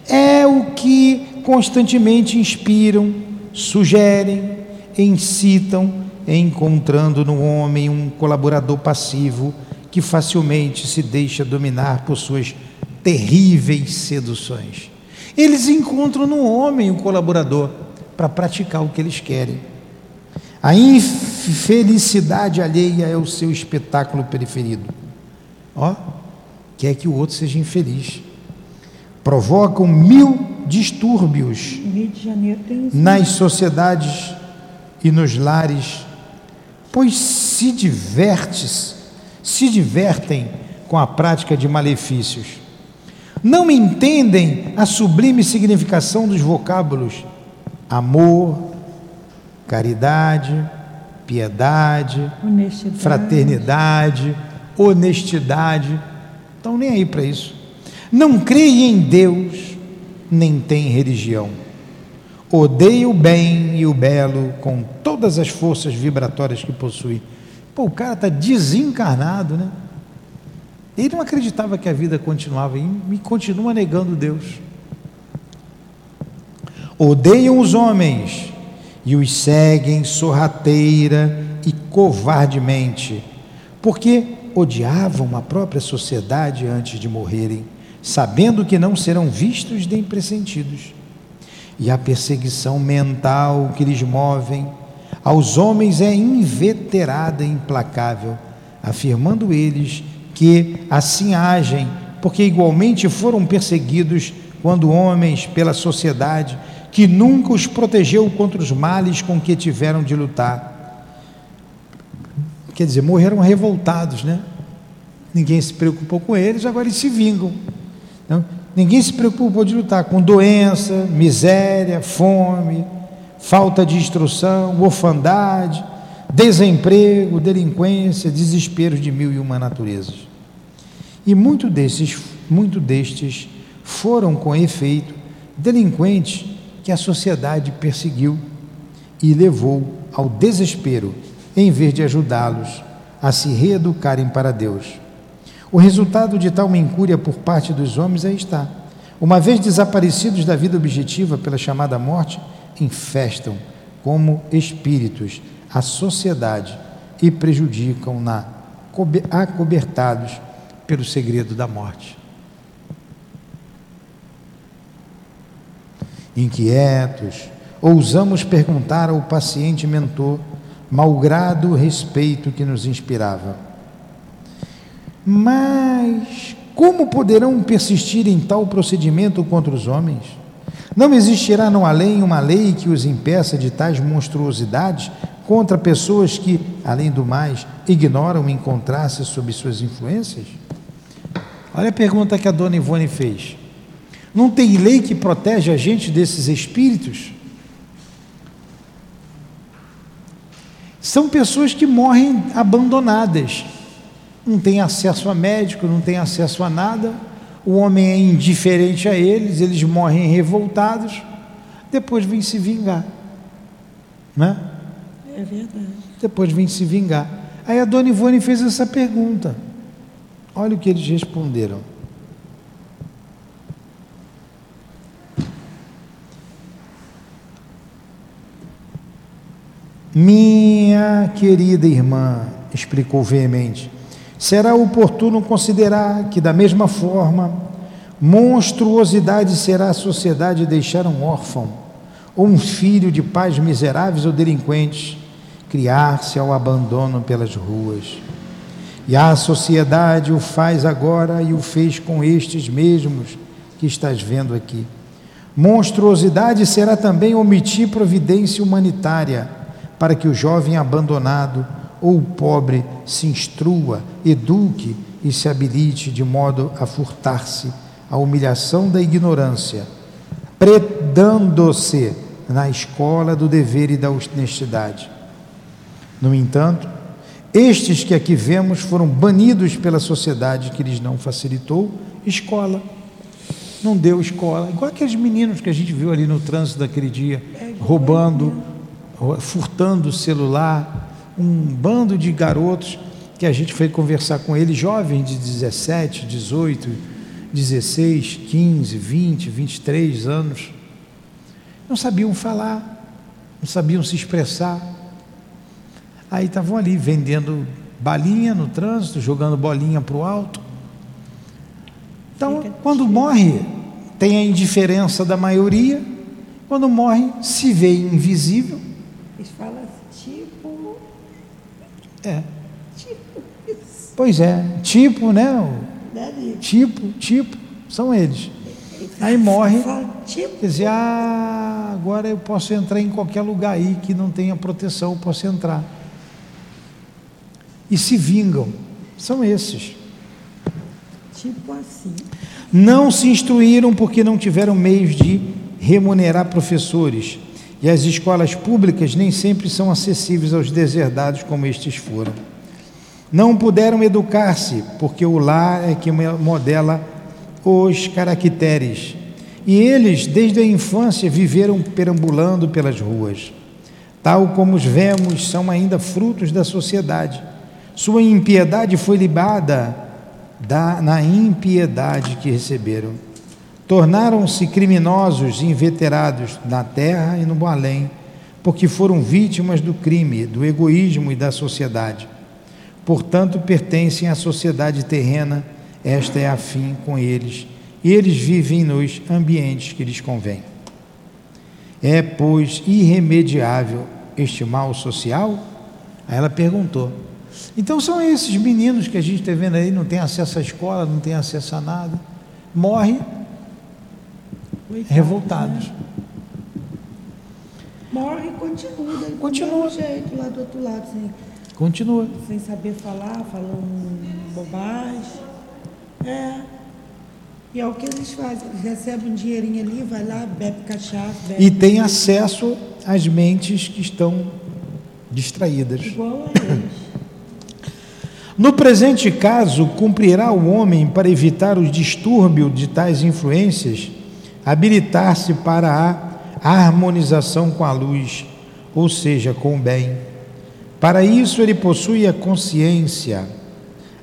É o que constantemente inspiram, sugerem, incitam, encontrando no homem um colaborador passivo que facilmente se deixa dominar por suas terríveis seduções. Eles encontram no homem um colaborador para praticar o que eles querem. A infelicidade alheia é o seu espetáculo preferido. Ó, quer que o outro seja infeliz. Provocam mil distúrbios nas sociedades e nos lares, pois se divertes, se divertem com a prática de malefícios. Não entendem a sublime significação dos vocábulos amor, caridade, piedade, honestidade. fraternidade, honestidade. Estão nem aí para isso. Não creem em Deus, nem têm religião. Odeia o bem e o belo com todas as forças vibratórias que possui. Pô, o cara está desencarnado, né? Ele não acreditava que a vida continuava e continua negando Deus. Odeiam os homens e os seguem sorrateira e covardemente, porque odiavam a própria sociedade antes de morrerem, sabendo que não serão vistos nem pressentidos. E a perseguição mental que lhes movem aos homens é inveterada e implacável, afirmando eles que assim agem, porque igualmente foram perseguidos quando homens pela sociedade que nunca os protegeu contra os males com que tiveram de lutar. Quer dizer, morreram revoltados, né? Ninguém se preocupou com eles, agora eles se vingam. Não? Ninguém se preocupou de lutar com doença, miséria, fome, falta de instrução, orfandade, desemprego, delinquência, desespero de mil e uma naturezas. E muito desses, muito destes foram com efeito delinquentes que a sociedade perseguiu e levou ao desespero, em vez de ajudá-los a se reeducarem para Deus. O resultado de tal incúria por parte dos homens aí está. Uma vez desaparecidos da vida objetiva pela chamada morte, infestam como espíritos a sociedade e prejudicam na acobertados pelo segredo da morte. Inquietos, ousamos perguntar ao paciente mentor, malgrado o respeito que nos inspirava. Mas como poderão persistir em tal procedimento contra os homens? Não existirá no além uma lei que os impeça de tais monstruosidades contra pessoas que, além do mais, ignoram encontrar-se sob suas influências? Olha a pergunta que a dona Ivone fez. Não tem lei que protege a gente desses espíritos? São pessoas que morrem abandonadas, não tem acesso a médico, não tem acesso a nada, o homem é indiferente a eles, eles morrem revoltados, depois vem se vingar. Né? É verdade. Depois vem se vingar. Aí a dona Ivone fez essa pergunta. Olha o que eles responderam. Minha querida irmã, explicou veemente, será oportuno considerar que, da mesma forma, monstruosidade será a sociedade deixar um órfão ou um filho de pais miseráveis ou delinquentes criar-se ao abandono pelas ruas. E a sociedade o faz agora e o fez com estes mesmos que estás vendo aqui. Monstruosidade será também omitir providência humanitária para que o jovem abandonado ou o pobre se instrua, eduque e se habilite de modo a furtar-se à humilhação da ignorância, predando-se na escola do dever e da honestidade. No entanto, estes que aqui vemos foram banidos pela sociedade que lhes não facilitou escola. Não deu escola. Igual aqueles meninos que a gente viu ali no trânsito daquele dia, roubando furtando o celular, um bando de garotos que a gente foi conversar com eles, jovens de 17, 18, 16, 15, 20, 23 anos, não sabiam falar, não sabiam se expressar. Aí estavam ali vendendo balinha no trânsito, jogando bolinha para o alto. Então, quando morre, tem a indiferença da maioria, quando morre, se vê invisível, eles falam tipo. É. Tipo isso. Pois é, tipo, né? Tipo, tipo, são eles. Aí morre. Tipo. Quer dizer, ah, agora eu posso entrar em qualquer lugar aí que não tenha proteção, eu posso entrar. E se vingam. São esses. Tipo assim. Não se instruíram porque não tiveram meios de remunerar professores e as escolas públicas nem sempre são acessíveis aos deserdados como estes foram. Não puderam educar-se, porque o lar é que modela os caracteres. E eles, desde a infância, viveram perambulando pelas ruas. Tal como os vemos, são ainda frutos da sociedade. Sua impiedade foi libada da, na impiedade que receberam. Tornaram-se criminosos inveterados na terra e no além, porque foram vítimas do crime, do egoísmo e da sociedade. Portanto, pertencem à sociedade terrena, esta é afim com eles, e eles vivem nos ambientes que lhes convém. É, pois, irremediável este mal social? Aí ela perguntou. Então são esses meninos que a gente está vendo aí, não tem acesso à escola, não tem acesso a nada, morrem revoltados. Né? Morre e continua, daí continua. Do jeito lá do outro lado, assim. Continua. Sem saber falar, falando bobagem. É. E é o que eles fazem. Eles recebem um dinheirinho ali, vai lá, bebe cachaça. Bebe e tem acesso às mentes que estão distraídas. Igual a eles. No presente caso, cumprirá o homem, para evitar o distúrbio de tais influências, habilitar-se para a harmonização com a luz, ou seja, com o bem. Para isso, ele possui a consciência,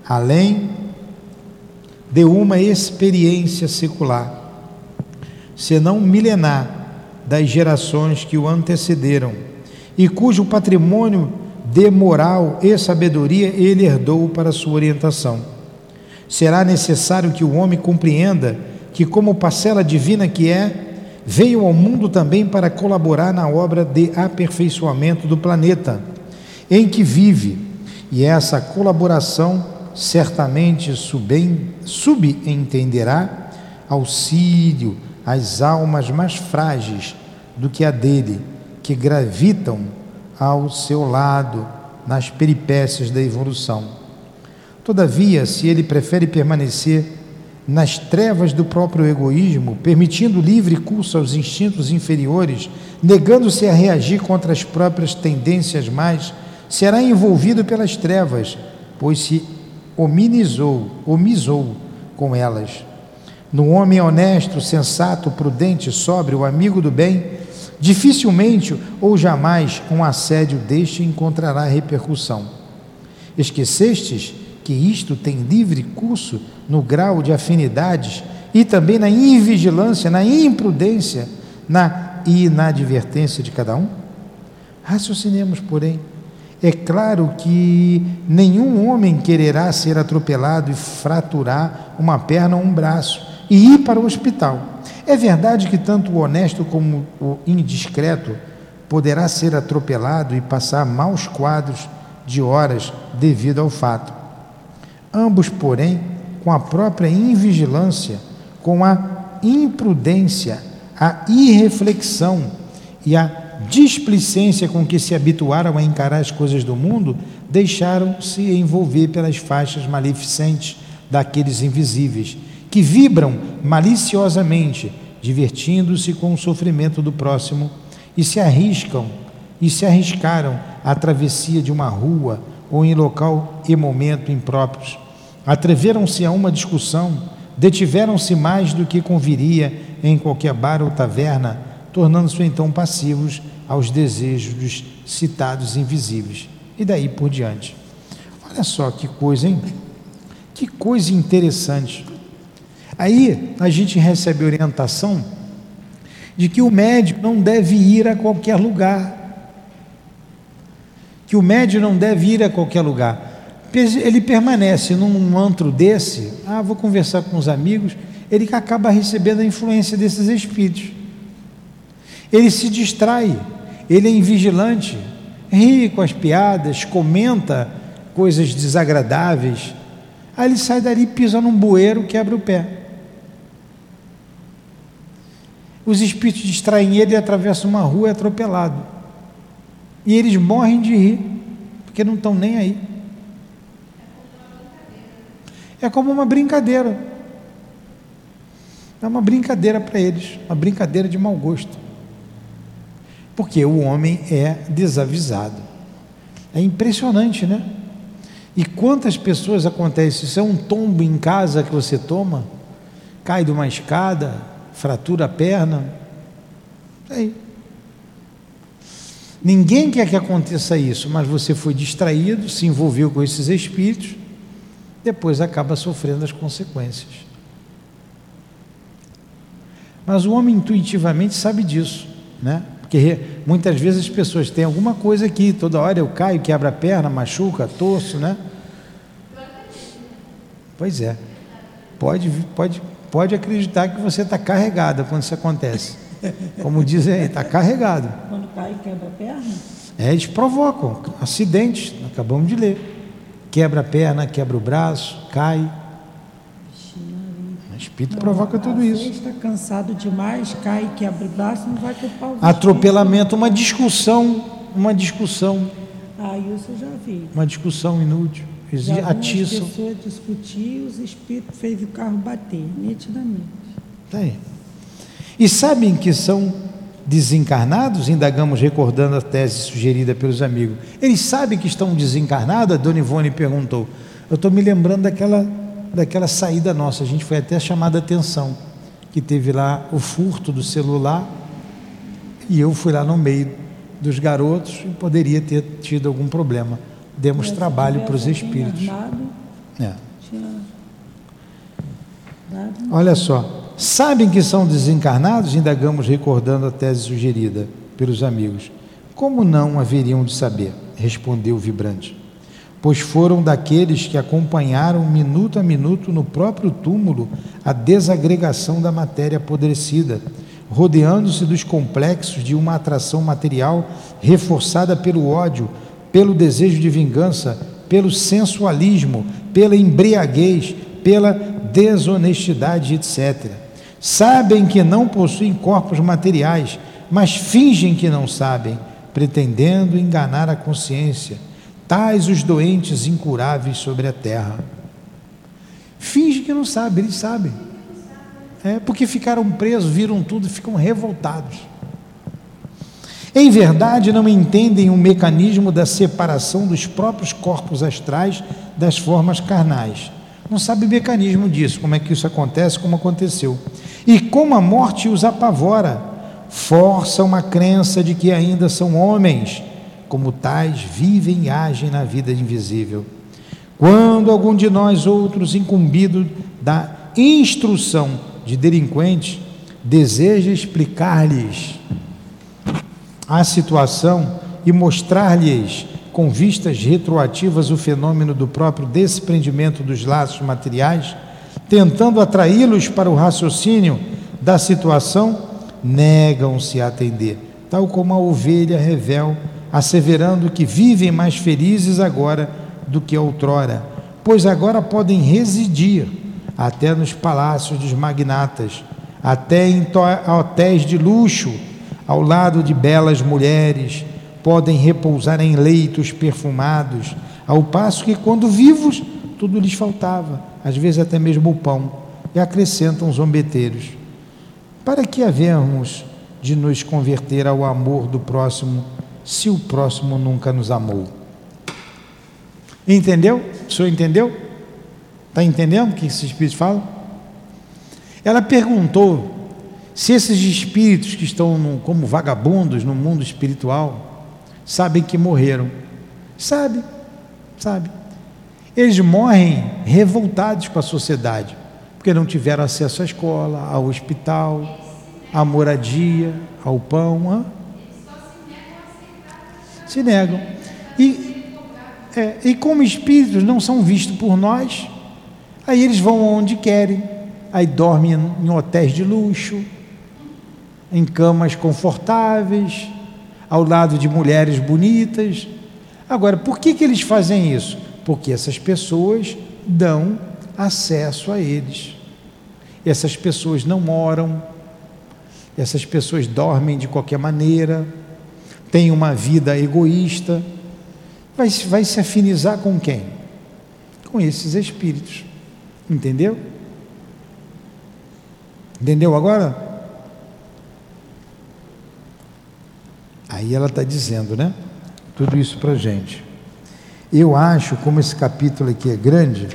além de uma experiência secular, senão milenar, das gerações que o antecederam, e cujo patrimônio de moral e sabedoria ele herdou para sua orientação. Será necessário que o homem compreenda que, como parcela divina que é, veio ao mundo também para colaborar na obra de aperfeiçoamento do planeta em que vive, e essa colaboração certamente subentenderá auxílio às almas mais frágeis do que a dele, que gravitam ao seu lado nas peripécias da evolução. Todavia, se ele prefere permanecer nas trevas do próprio egoísmo, permitindo livre curso aos instintos inferiores, negando-se a reagir contra as próprias tendências mais, será envolvido pelas trevas, pois se ominizou, omisou com elas. No homem honesto, sensato, prudente, sóbrio, amigo do bem, Dificilmente ou jamais um assédio deste encontrará repercussão. Esquecestes que isto tem livre curso no grau de afinidades e também na invigilância, na imprudência, na inadvertência de cada um? Raciocinemos, porém. É claro que nenhum homem quererá ser atropelado e fraturar uma perna ou um braço e ir para o hospital é verdade que tanto o honesto como o indiscreto poderá ser atropelado e passar maus quadros de horas devido ao fato. Ambos, porém, com a própria invigilância, com a imprudência, a irreflexão e a displicência com que se habituaram a encarar as coisas do mundo, deixaram-se envolver pelas faixas maleficentes daqueles invisíveis que vibram maliciosamente, divertindo-se com o sofrimento do próximo e se arriscam e se arriscaram à travessia de uma rua ou em local e momento impróprios. Atreveram-se a uma discussão, detiveram-se mais do que conviria em qualquer bar ou taverna, tornando-se então passivos aos desejos dos citados invisíveis. E daí por diante. Olha só que coisa, hein? Que coisa interessante. Aí a gente recebe orientação de que o médico não deve ir a qualquer lugar. Que o médico não deve ir a qualquer lugar. Ele permanece num antro desse, ah, vou conversar com os amigos, ele acaba recebendo a influência desses espíritos. Ele se distrai, ele é invigilante, ri com as piadas, comenta coisas desagradáveis. Aí ele sai dali, pisa num bueiro, quebra o pé. os espíritos distraem ele e atravessam uma rua é atropelado. E eles morrem de rir, porque não estão nem aí. É como uma brincadeira. É uma brincadeira para eles, uma brincadeira de mau gosto. Porque o homem é desavisado. É impressionante, né? E quantas pessoas acontece? Isso é um tombo em casa que você toma, cai de uma escada, fratura a perna. Aí. Ninguém quer que aconteça isso, mas você foi distraído, se envolveu com esses espíritos, depois acaba sofrendo as consequências. Mas o homem intuitivamente sabe disso, né? Porque muitas vezes as pessoas têm alguma coisa aqui, toda hora eu caio, quebra a perna, machuca, torço, né? Pois é. Pode, pode, pode acreditar que você está carregada quando isso acontece. Como dizem aí, está carregado. Quando cai quebra a perna? É, eles provocam acidentes, acabamos de ler. Quebra a perna, quebra o braço, cai. O espírito não, provoca tudo isso. está cansado demais, cai, quebra o braço, não vai ter pau. Atropelamento, uma discussão, uma discussão. Ah, isso eu já vi. Uma discussão inútil. Já atiçam. As pessoas discutiam, os espíritos fez o carro bater, nitidamente. Tá aí. E sabem que são desencarnados? Indagamos recordando a tese sugerida pelos amigos. Eles sabem que estão desencarnados? A Dona Ivone perguntou. Eu estou me lembrando daquela, daquela saída nossa, a gente foi até chamada a atenção, que teve lá o furto do celular, e eu fui lá no meio dos garotos e poderia ter tido algum problema. Demos trabalho para os espíritos. É. Olha só, Sabem que são desencarnados? Indagamos recordando a tese sugerida pelos amigos. Como não haveriam de saber? Respondeu o vibrante. Pois foram daqueles que acompanharam minuto a minuto no próprio túmulo a desagregação da matéria apodrecida, rodeando-se dos complexos de uma atração material reforçada pelo ódio, pelo desejo de vingança, pelo sensualismo, pela embriaguez, pela desonestidade, etc Sabem que não possuem corpos materiais, mas fingem que não sabem, pretendendo enganar a consciência, tais os doentes incuráveis sobre a terra. Fingem que não sabem, eles sabem. É porque ficaram presos, viram tudo e ficam revoltados. Em verdade, não entendem o mecanismo da separação dos próprios corpos astrais das formas carnais. Não sabem o mecanismo disso, como é que isso acontece, como aconteceu e como a morte os apavora, força uma crença de que ainda são homens, como tais vivem e agem na vida invisível. Quando algum de nós outros, incumbido da instrução de delinquentes, deseja explicar-lhes a situação e mostrar-lhes com vistas retroativas o fenômeno do próprio desprendimento dos laços materiais, tentando atraí-los para o raciocínio da situação, negam-se a atender, tal como a ovelha revel, asseverando que vivem mais felizes agora do que outrora, pois agora podem residir até nos palácios dos magnatas, até em hotéis de luxo, ao lado de belas mulheres, podem repousar em leitos perfumados, ao passo que, quando vivos, tudo lhes faltava às vezes até mesmo o pão, e acrescentam os zombeteiros. Para que havemos de nos converter ao amor do próximo, se o próximo nunca nos amou? Entendeu? O senhor entendeu? Está entendendo o que esses espíritos falam? Ela perguntou se esses espíritos que estão no, como vagabundos no mundo espiritual sabem que morreram. Sabe, sabe. Eles morrem revoltados com a sociedade, porque não tiveram acesso à escola, ao hospital, à moradia, ao pão. Hã? Se negam. E, é, e como espíritos não são vistos por nós, aí eles vão onde querem, aí dormem em hotéis de luxo, em camas confortáveis, ao lado de mulheres bonitas. Agora, por que, que eles fazem isso? Porque essas pessoas dão acesso a eles. Essas pessoas não moram, essas pessoas dormem de qualquer maneira, têm uma vida egoísta. Vai, vai se afinizar com quem? Com esses espíritos. Entendeu? Entendeu agora? Aí ela está dizendo, né? Tudo isso para gente. Eu acho, como esse capítulo aqui é grande,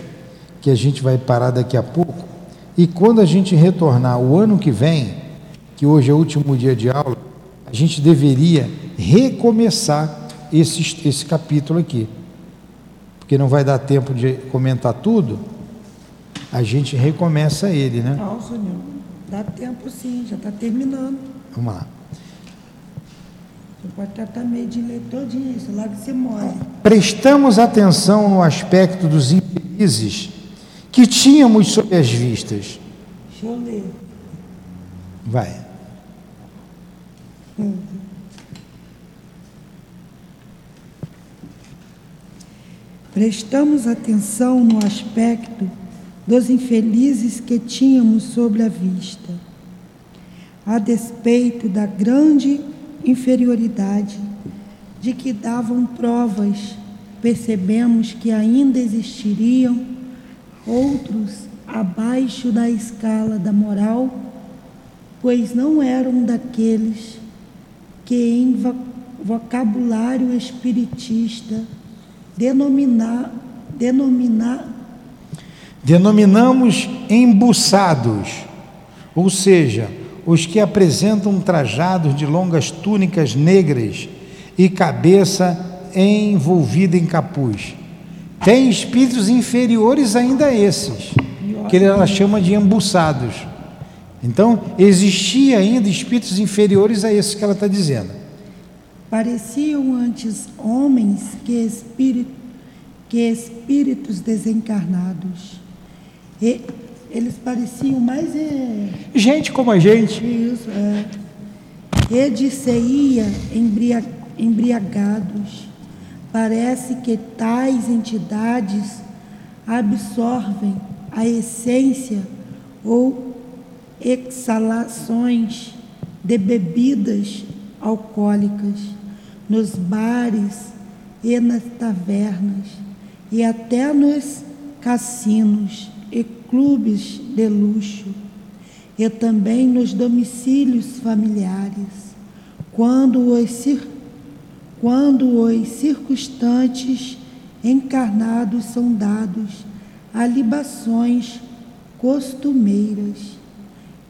que a gente vai parar daqui a pouco, e quando a gente retornar o ano que vem, que hoje é o último dia de aula, a gente deveria recomeçar esse, esse capítulo aqui. Porque não vai dar tempo de comentar tudo, a gente recomeça ele, né? Não, Senhor, dá tempo sim, já está terminando. Vamos lá. Você pode tratar meio de ler todinho isso, lá que você mora. Prestamos atenção no aspecto dos infelizes que tínhamos sob as vistas. Deixa eu ler. Vai. Prestamos atenção no aspecto dos infelizes que tínhamos sobre a vista. A despeito da grande inferioridade de que davam provas, percebemos que ainda existiriam outros abaixo da escala da moral, pois não eram daqueles que em vocabulário espiritista denominar, denominar denominamos embuçados, ou seja, os que apresentam trajados de longas túnicas negras e cabeça envolvida em capuz. Tem espíritos inferiores ainda a esses, que ela chama de embuçados. Então, existia ainda espíritos inferiores a esses que ela está dizendo. Pareciam antes homens que, espírito, que espíritos desencarnados. E eles pareciam mais. É, gente como a gente. Isso, é. E embria, embriagados. Parece que tais entidades absorvem a essência ou exalações de bebidas alcoólicas nos bares e nas tavernas e até nos cassinos e clubes de luxo e também nos domicílios familiares, quando os, quando os circunstantes encarnados são dados a libações costumeiras.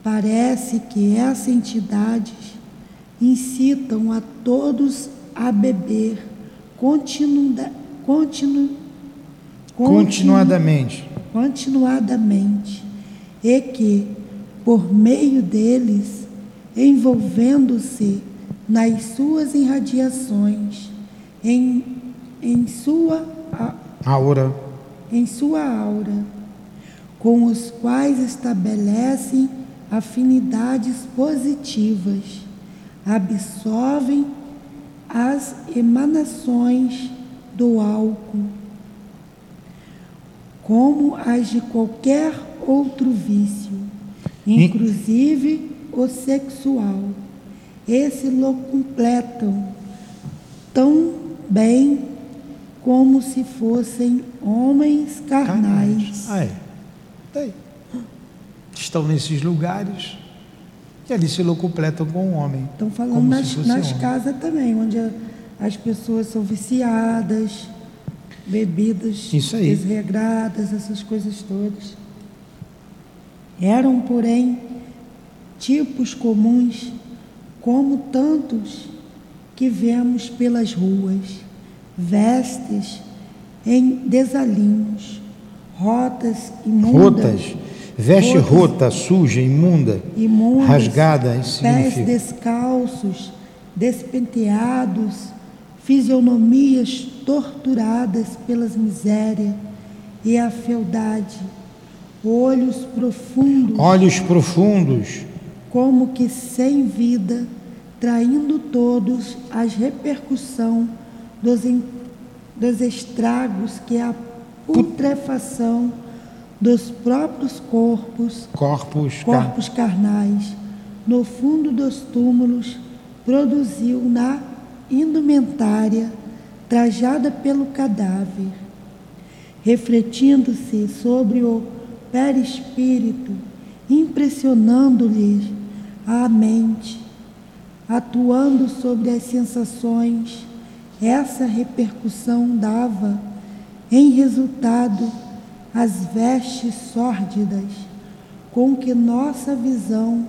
Parece que essas entidades incitam a todos a beber continu, continu, continuadamente. Continuadamente. E que, por meio deles, envolvendo-se nas suas irradiações, em, em sua aura, em sua aura, com os quais estabelecem afinidades positivas, absorvem as emanações do álcool, como as de qualquer outro vício, inclusive o sexual. Esse lo completam tão bem como se fossem homens carnais. carnais. Ah, é estão nesses lugares e ali se completam com o homem. Estão falando nas, nas casas também, onde as pessoas são viciadas, bebidas Isso aí. desregradas, essas coisas todas. Eram, porém, tipos comuns, como tantos que vemos pelas ruas, vestes em desalinhos, rotas imundas. Rotas Veste rota, suja, imunda, imundas, rasgada, pés descalços, despenteados, fisionomias torturadas pelas misérias e a fealdade, olhos profundos, olhos profundos, como que sem vida, traindo todos as repercussão dos, dos estragos que a putrefação dos próprios corpos, corpos, corpos carnais, no fundo dos túmulos, produziu na indumentária trajada pelo cadáver, refletindo-se sobre o perispírito, impressionando-lhe a mente, atuando sobre as sensações. Essa repercussão dava em resultado, as vestes sórdidas com que nossa visão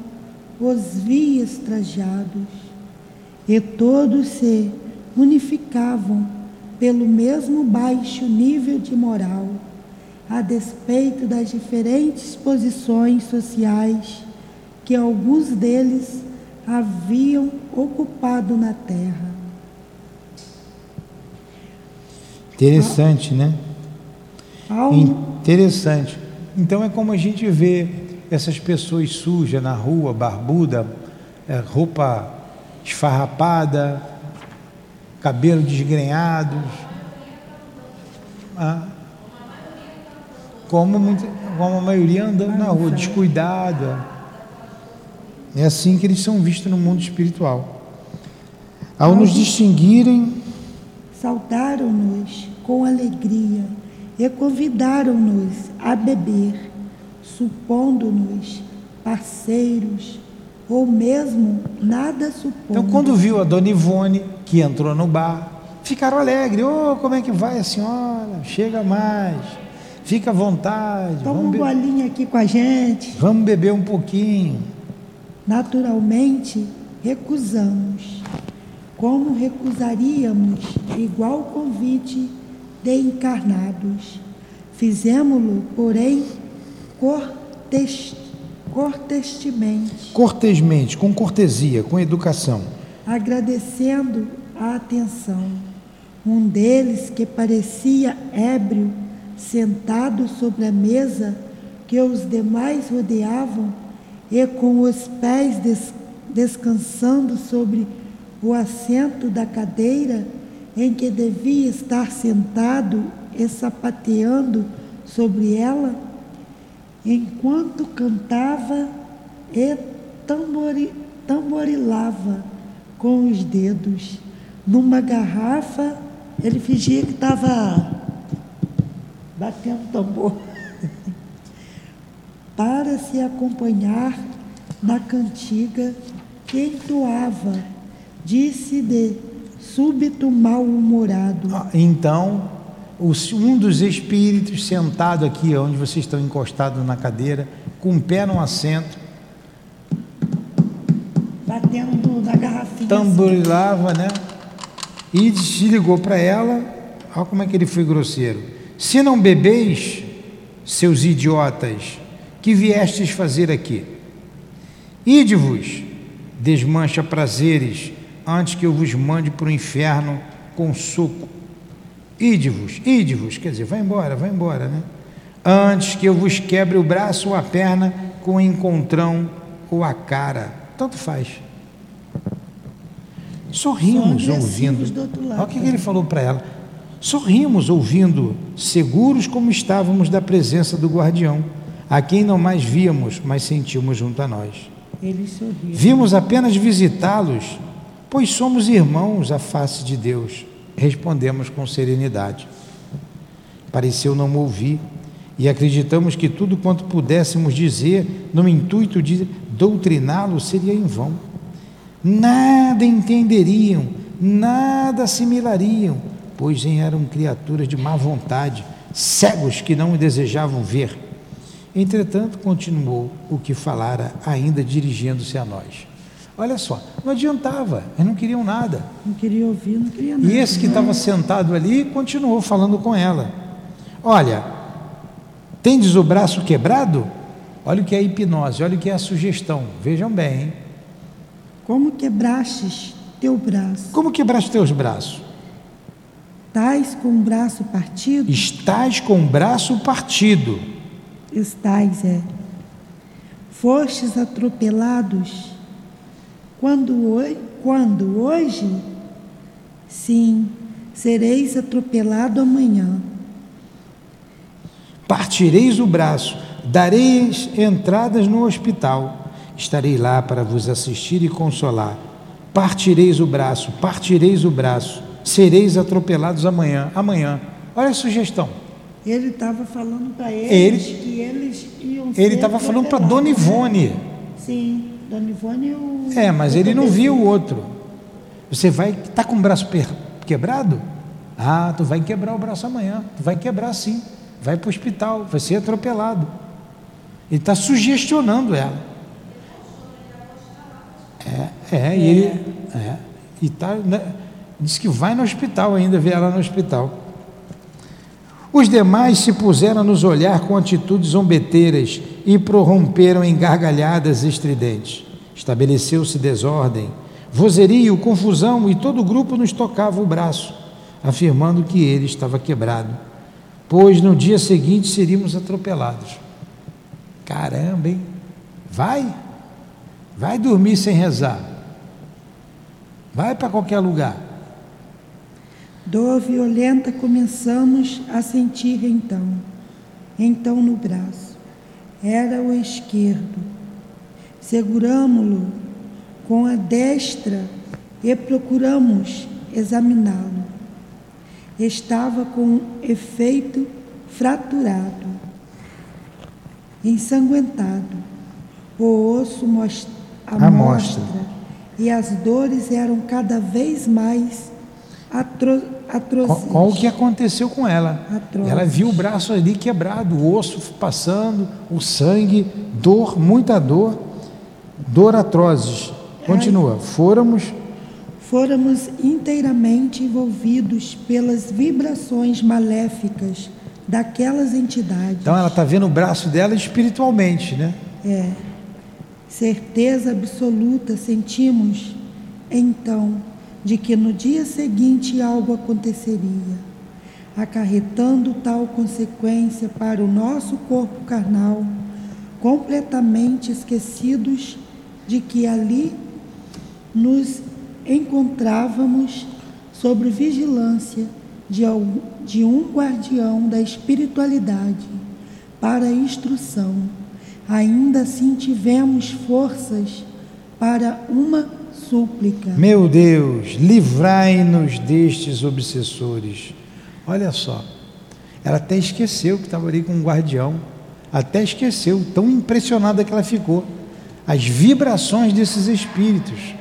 os via estrajados, e todos se unificavam pelo mesmo baixo nível de moral, a despeito das diferentes posições sociais que alguns deles haviam ocupado na terra. Interessante, né? Interessante. Então é como a gente vê essas pessoas sujas na rua, barbuda, é, roupa esfarrapada, cabelo desgrenhados. Ah, como, muito, como a maioria andando na rua, descuidada. É assim que eles são vistos no mundo espiritual. Ao nos distinguirem, saudaram-nos com alegria e convidaram-nos a beber, supondo-nos parceiros ou mesmo nada supondo. Então, quando viu a dona Ivone, que entrou no bar, ficaram alegres. Ô, oh, como é que vai a senhora? Chega mais. Fica à vontade. Toma um bolinho aqui com a gente. Vamos beber um pouquinho. Naturalmente, recusamos. Como recusaríamos igual convite de encarnados? Fizemos-lo, porém, cortes, cortesmente. Cortesmente, com cortesia, com educação. Agradecendo a atenção. Um deles, que parecia ébrio, sentado sobre a mesa que os demais rodeavam e com os pés des descansando sobre o assento da cadeira em que devia estar sentado e sapateando sobre ela, enquanto cantava e tambori, tamborilava com os dedos numa garrafa, ele fingia que estava batendo tambor para se acompanhar na cantiga que entoava, disse de súbito mal-humorado. Ah, então, um dos espíritos sentado aqui, onde vocês estão encostados na cadeira, com o pé no assento, batendo na garrafinha. Tamborilava, assim. né? E desligou para ela. Olha como é que ele foi grosseiro. Se não bebeis, seus idiotas, que viestes fazer aqui? Ide-vos, desmancha prazeres, antes que eu vos mande para o inferno com suco. Ide-vos, ide-vos, quer dizer, vai embora, vai embora, né? Antes que eu vos quebre o braço ou a perna com o encontrão ou a cara, tanto faz. Sorrimos ouvindo. Olha o que ele falou para ela. Sorrimos ouvindo, seguros como estávamos da presença do guardião a quem não mais víamos, mas sentimos junto a nós. Vimos apenas visitá-los, pois somos irmãos à face de Deus. Respondemos com serenidade. Pareceu não ouvir e acreditamos que tudo quanto pudéssemos dizer no intuito de doutriná-lo seria em vão. Nada entenderiam, nada assimilariam, pois eram criaturas de má vontade, cegos que não desejavam ver Entretanto, continuou o que falara, ainda dirigindo-se a nós. Olha só, não adiantava, eles não queriam nada. Não queriam ouvir, não queriam nada. E esse que estava sentado ali continuou falando com ela. Olha, tendes o braço quebrado? Olha o que é a hipnose, olha o que é a sugestão. Vejam bem. Hein? Como quebrastes teu braço? Como quebraste teus braços? Estás com o braço partido? Estás com o braço partido estais é. Fostes atropelados quando, quando hoje? Sim, sereis atropelado amanhã. Partireis o braço, dareis entradas no hospital. Estarei lá para vos assistir e consolar. Partireis o braço, partireis o braço, sereis atropelados amanhã. Amanhã. Olha a sugestão. Ele estava falando para eles ele, que eles iam Ele estava falando para Dona Ivone. Sim, E o. É, mas ele não viu o outro. Você vai. Está com o braço quebrado? Ah, tu vai quebrar o braço amanhã, tu vai quebrar sim, vai para o hospital, vai ser atropelado. Ele está sugestionando ela. É, é, e ele. É, e tá, né, diz que vai no hospital ainda, vê ela no hospital. Os demais se puseram a nos olhar com atitudes zombeteiras e prorromperam em gargalhadas estridentes. Estabeleceu-se desordem, vozerio, confusão e todo o grupo nos tocava o braço, afirmando que ele estava quebrado, pois no dia seguinte seríamos atropelados. Caramba, hein? Vai, vai dormir sem rezar, vai para qualquer lugar. Dor violenta começamos a sentir então, então no braço. Era o esquerdo. Seguramo-lo com a destra e procuramos examiná-lo. Estava com efeito fraturado, ensanguentado, o osso à mostra, e as dores eram cada vez mais atroz Qual o que aconteceu com ela? Atrozes. Ela viu o braço ali quebrado, o osso passando, o sangue, dor, muita dor, dor atrozes. Continua. Fôramos fôramos inteiramente envolvidos pelas vibrações maléficas daquelas entidades. Então ela está vendo o braço dela espiritualmente, né? É. Certeza absoluta sentimos então de que no dia seguinte algo aconteceria, acarretando tal consequência para o nosso corpo carnal, completamente esquecidos de que ali nos encontrávamos sob vigilância de um guardião da espiritualidade para a instrução. Ainda assim tivemos forças para uma súplica. Meu Deus, livrai-nos destes obsessores. Olha só, ela até esqueceu que estava ali com um guardião, até esqueceu, tão impressionada que ela ficou. As vibrações desses espíritos.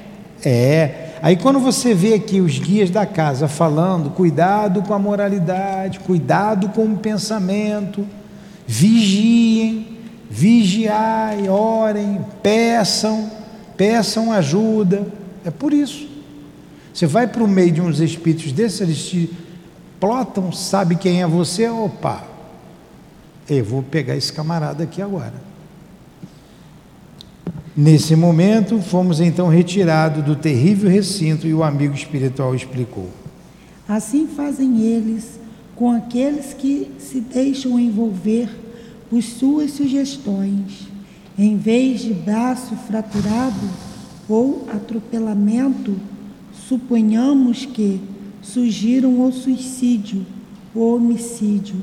É, aí quando você vê aqui os guias da casa falando, cuidado com a moralidade, cuidado com o pensamento, vigiem, vigiai, orem, peçam peçam ajuda. É por isso. Você vai para o meio de uns espíritos desses, eles te plotam, sabe quem é você, opa, eu vou pegar esse camarada aqui agora. Nesse momento, fomos então retirados do terrível recinto e o amigo espiritual explicou. Assim fazem eles com aqueles que se deixam envolver por suas sugestões em vez de braço fraturado ou atropelamento, suponhamos que surgiram o suicídio, o homicídio,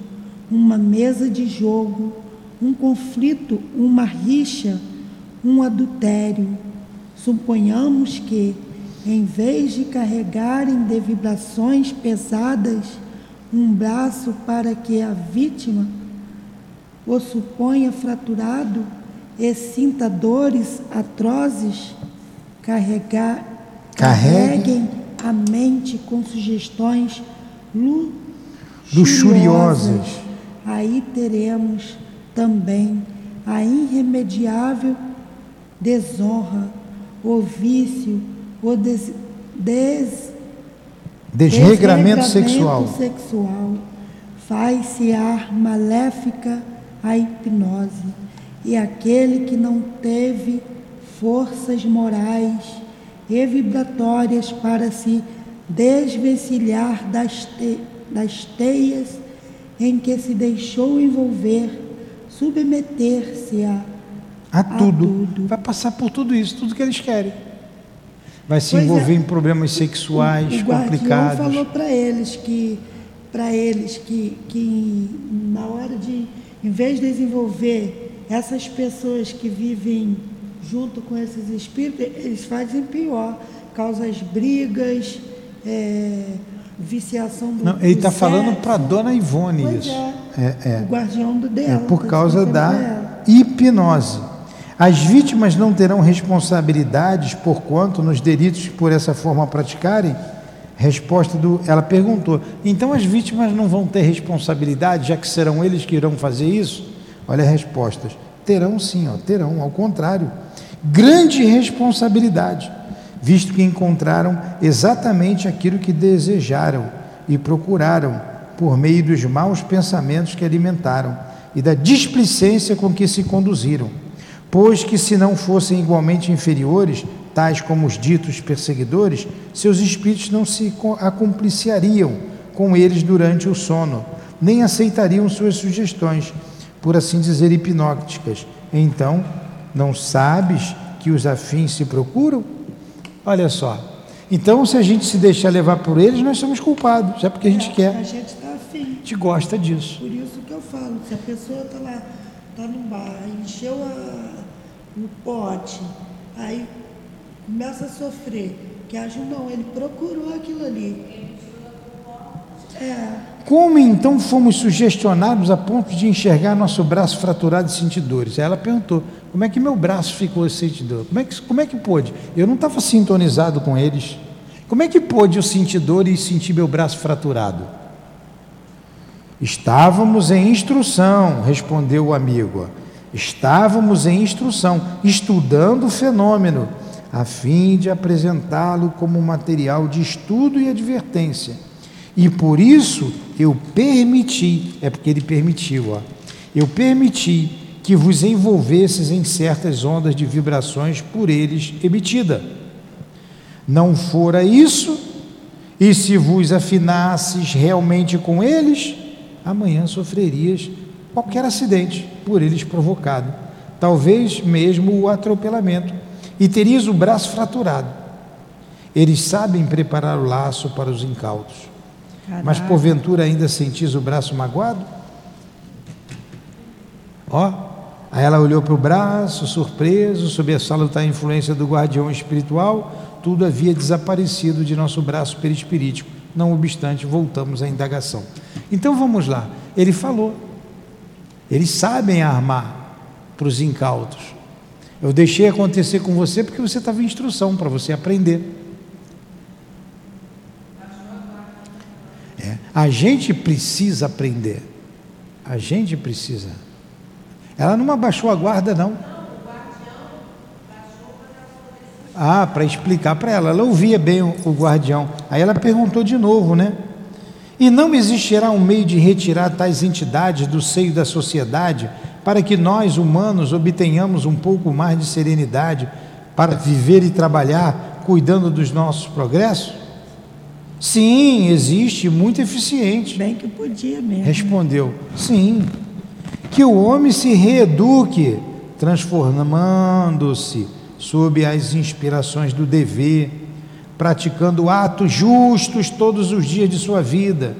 uma mesa de jogo, um conflito, uma rixa, um adultério. Suponhamos que, em vez de carregarem de vibrações pesadas um braço para que a vítima o suponha fraturado, e sinta dores atrozes, carregar, carreguem a mente com sugestões luxuriosas. Aí teremos também a irremediável desonra, o vício, o des, des, desregramento, desregramento sexual. sexual. Faz-se ar maléfica a hipnose e aquele que não teve forças morais e vibratórias para se desvencilhar das, te, das teias em que se deixou envolver, submeter-se a, a, tudo. a, tudo. Vai passar por tudo isso, tudo que eles querem. Vai se pois envolver é, em problemas sexuais o, o complicados. falou para eles que para eles que, que na hora de, em vez de desenvolver essas pessoas que vivem junto com esses espíritos, eles fazem pior, causam brigas, é, viciação do Não, ele está falando para dona Ivone pois isso. É, é, é, o guardião do dela. É por causa da hipnose. As vítimas não terão responsabilidades por quanto nos delitos que por essa forma praticarem? Resposta do. Ela perguntou: então as vítimas não vão ter responsabilidade, já que serão eles que irão fazer isso? Olha as respostas. Terão sim, ó, terão, ao contrário. Grande responsabilidade, visto que encontraram exatamente aquilo que desejaram e procuraram por meio dos maus pensamentos que alimentaram e da displicência com que se conduziram. Pois que, se não fossem igualmente inferiores, tais como os ditos perseguidores, seus espíritos não se acompliciariam com eles durante o sono, nem aceitariam suas sugestões, por assim dizer, hipnóticas. Então, não sabes que os afins se procuram? Olha só. Então, se a gente se deixar levar por eles, nós somos culpados, é porque a gente é, quer. A gente está afim. A gente gosta disso. Por isso que eu falo, se a pessoa está lá, está no bar, encheu o pote, aí começa a sofrer, que ajuda não, ele procurou aquilo ali. É. Como então fomos sugestionados a ponto de enxergar nosso braço fraturado e sentir dores? Aí ela perguntou: como é que meu braço ficou sentindo dor? Como é que, como é que pôde? Eu não estava sintonizado com eles. Como é que pôde eu sentir dor e sentir meu braço fraturado? Estávamos em instrução, respondeu o amigo. Estávamos em instrução, estudando o fenômeno a fim de apresentá-lo como material de estudo e advertência. E por isso eu permiti, é porque ele permitiu, ó, eu permiti que vos envolvesses em certas ondas de vibrações por eles emitida. Não fora isso, e se vos afinasses realmente com eles, amanhã sofrerias qualquer acidente por eles provocado, talvez mesmo o atropelamento e terias o braço fraturado. Eles sabem preparar o laço para os incautos. Caraca. Mas porventura ainda sentis o braço magoado? Ó, aí ela olhou para o braço, surpreso, sob a salutar influência do guardião espiritual, tudo havia desaparecido de nosso braço perispirítico. Não obstante, voltamos à indagação. Então vamos lá. Ele falou. Eles sabem armar para os incautos. Eu deixei acontecer com você porque você estava em instrução para você aprender. É, a gente precisa aprender. A gente precisa. Ela não abaixou a guarda, não. Ah, para explicar para ela. Ela ouvia bem o, guardião. Aí ela perguntou de novo, né? E não existirá um meio de retirar tais entidades do seio da sociedade para que nós, humanos, obtenhamos um pouco mais de serenidade para viver e trabalhar cuidando dos nossos progressos? Sim, existe, muito eficiente. Bem que podia mesmo. Respondeu: sim. Que o homem se reeduque, transformando-se sob as inspirações do dever, praticando atos justos todos os dias de sua vida,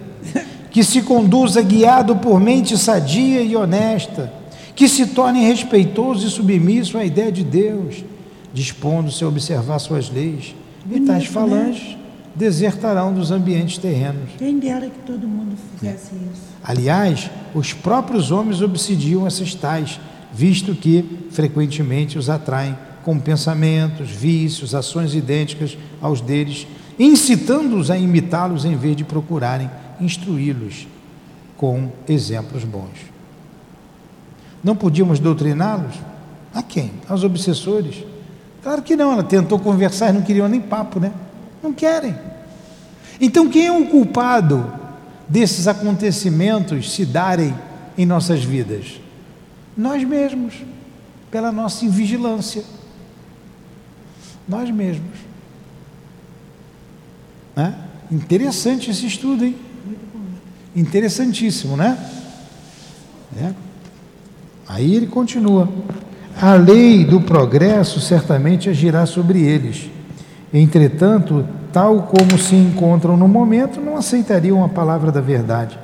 que se conduza guiado por mente sadia e honesta que se torne respeitoso e submisso à ideia de Deus, dispondo-se a observar suas leis. E tais né? falanges? Desertarão dos ambientes terrenos. Quem dera que todo mundo fizesse é. isso. Aliás, os próprios homens obsidiam essas tais, visto que frequentemente os atraem com pensamentos, vícios, ações idênticas aos deles, incitando-os a imitá-los em vez de procurarem instruí-los com exemplos bons. Não podíamos doutriná-los? A quem? Aos obsessores? Claro que não, ela tentou conversar e não queriam nem papo, né? Não querem. Então, quem é o culpado desses acontecimentos se darem em nossas vidas? Nós mesmos, pela nossa invigilância. Nós mesmos. Né? Interessante esse estudo, hein? Interessantíssimo, né? É. Aí ele continua: a lei do progresso certamente agirá sobre eles. Entretanto, tal como se encontram no momento, não aceitariam a palavra da verdade.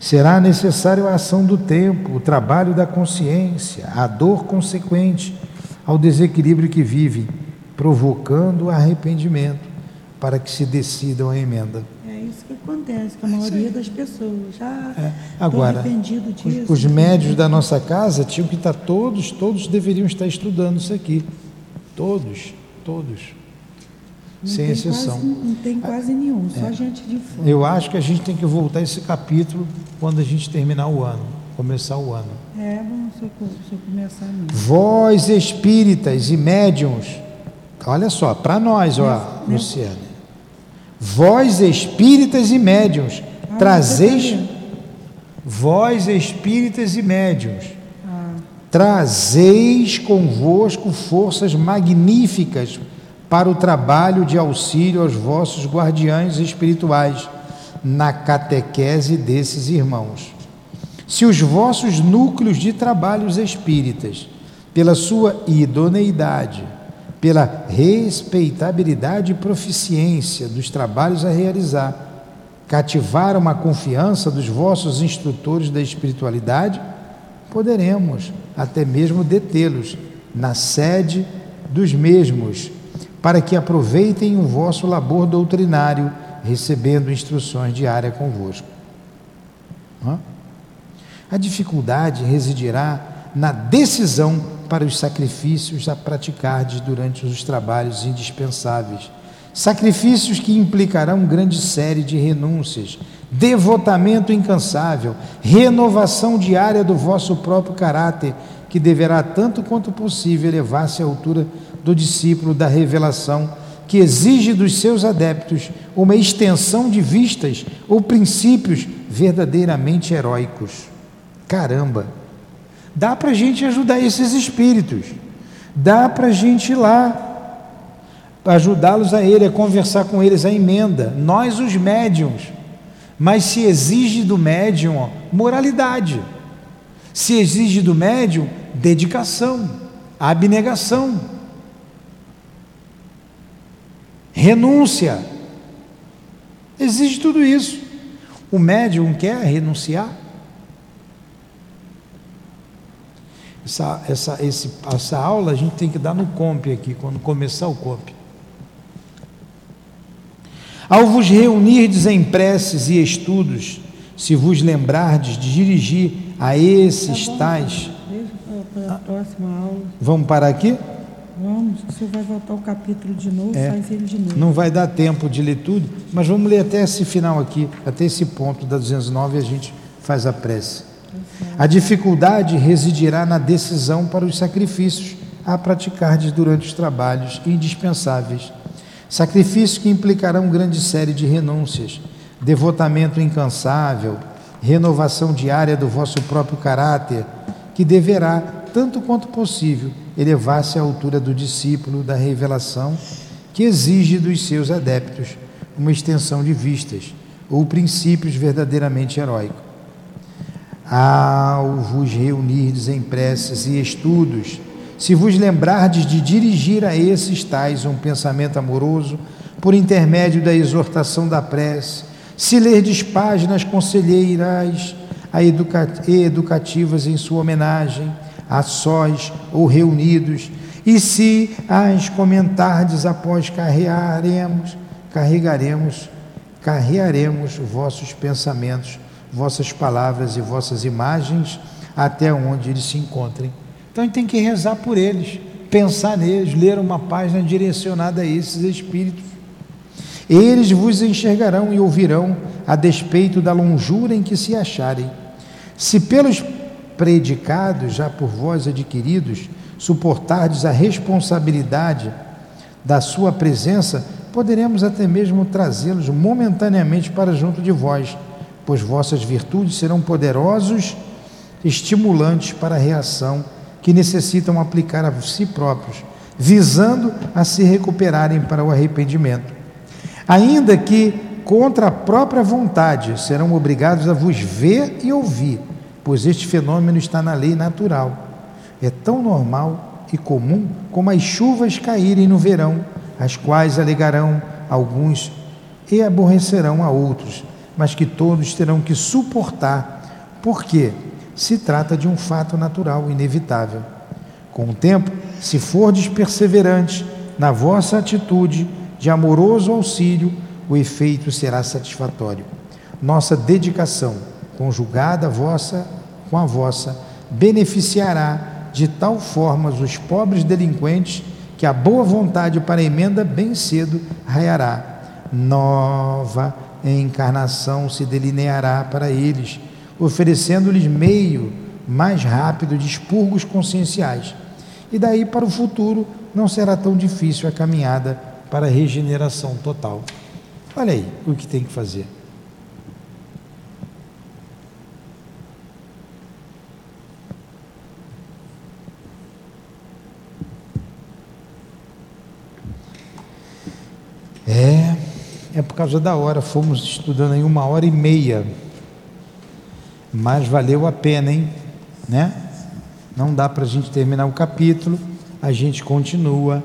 Será necessário a ação do tempo, o trabalho da consciência, a dor consequente ao desequilíbrio que vivem, provocando arrependimento para que se decidam a emenda isso que acontece com a maioria das pessoas. Já é. Agora, arrependido disso. Os, os médios da nossa casa tinham que estar todos, todos deveriam estar estudando isso aqui. Todos, todos. Não sem exceção. Quase, não tem quase nenhum, só gente de fora. Eu acho que a gente tem que voltar esse capítulo quando a gente terminar o ano, começar o ano. É, eu começar mesmo. Vós espíritas e médiums, olha só, para nós, ó, Né? Luciana. Vós espíritas e médiums, Ah, trazeis, vós espíritas e médiums, Ah, trazeis convosco forças magníficas para o trabalho de auxílio aos vossos guardiães espirituais na catequese desses irmãos. Se os vossos núcleos de trabalhos espíritas, pela sua idoneidade, pela respeitabilidade e proficiência dos trabalhos a realizar, cativaram a confiança dos vossos instrutores da espiritualidade, poderemos até mesmo detê-los na sede dos mesmos, para que aproveitem o vosso labor doutrinário, recebendo instruções diárias convosco. A dificuldade residirá na decisão para os sacrifícios a praticardes durante os trabalhos indispensáveis. Sacrifícios que implicarão grande série de renúncias, devotamento incansável, renovação diária do vosso próprio caráter, que deverá, tanto quanto possível, elevar-se à altura do discípulo da revelação, que exige dos seus adeptos uma extensão de vistas ou princípios verdadeiramente heróicos. Caramba! Dá para a gente ajudar esses espíritos, dá para a gente ir lá, ajudá-los a ele, a conversar com eles, a emenda, nós os médiums. Mas se exige do médium ó, moralidade, se exige do médium dedicação, abnegação, renúncia. Exige tudo isso. O médium quer renunciar? Essa, essa, esse, essa aula a gente tem que dar no comp aqui, quando começar o comp. Ao vos reunirdes em preces e estudos, se vos lembrardes de dirigir a esses Tá tais. Deixa para a próxima aula. Vamos parar aqui? Vamos, você vai voltar o capítulo de novo, É. faz ele de novo. Não vai dar tempo de ler tudo, mas vamos ler até esse final aqui, até esse ponto da 209 e a gente faz a prece. A dificuldade residirá na decisão para os sacrifícios a praticardes durante os trabalhos indispensáveis. Sacrifícios que implicarão grande série de renúncias, devotamento incansável, renovação diária do vosso próprio caráter, que deverá, tanto quanto possível, elevar-se à altura do discípulo da revelação, que exige dos seus adeptos uma extensão de vistas ou princípios verdadeiramente heróicos. Ao vos reunirdes em preces e estudos, se vos lembrardes de dirigir a esses tais um pensamento amoroso, por intermédio da exortação da prece, se lerdes páginas conselheiras a educa educativas em sua homenagem, a sós ou reunidos, e se as comentardes após carrearemos, carregaremos, carrearemos vossos pensamentos, vossas palavras e vossas imagens até onde eles se encontrem. Então a gente tem que rezar por eles, pensar neles, ler uma página direcionada a esses espíritos. Eles vos enxergarão e ouvirão a despeito da longura em que se acharem. Se pelos predicados já por vós adquiridos suportardes a responsabilidade da sua presença, poderemos até mesmo trazê-los momentaneamente para junto de vós, pois vossas virtudes serão poderosos estimulantes para a reação que necessitam aplicar a si próprios, visando a se recuperarem para o arrependimento. Ainda que contra a própria vontade serão obrigados a vos ver e ouvir, pois este fenômeno está na lei natural. É tão normal e comum como as chuvas caírem no verão, as quais alegarão alguns e aborrecerão a outros, mas que todos terão que suportar, porque se trata de um fato natural, inevitável. Com o tempo, se fordes perseverantes na vossa atitude de amoroso auxílio, o efeito será satisfatório. Nossa dedicação, conjugada vossa com a vossa, beneficiará de tal forma os pobres delinquentes que a boa vontade para a emenda bem cedo raiará. Nova encarnação se delineará para eles, oferecendo-lhes meio mais rápido de expurgos conscienciais. E daí para o futuro não será tão difícil a caminhada para a regeneração total. Olha aí o que tem que fazer. É, é por causa da hora, fomos estudando em uma hora e meia. Mas valeu a pena, hein? Né? Não dá para a gente terminar o capítulo, a gente continua.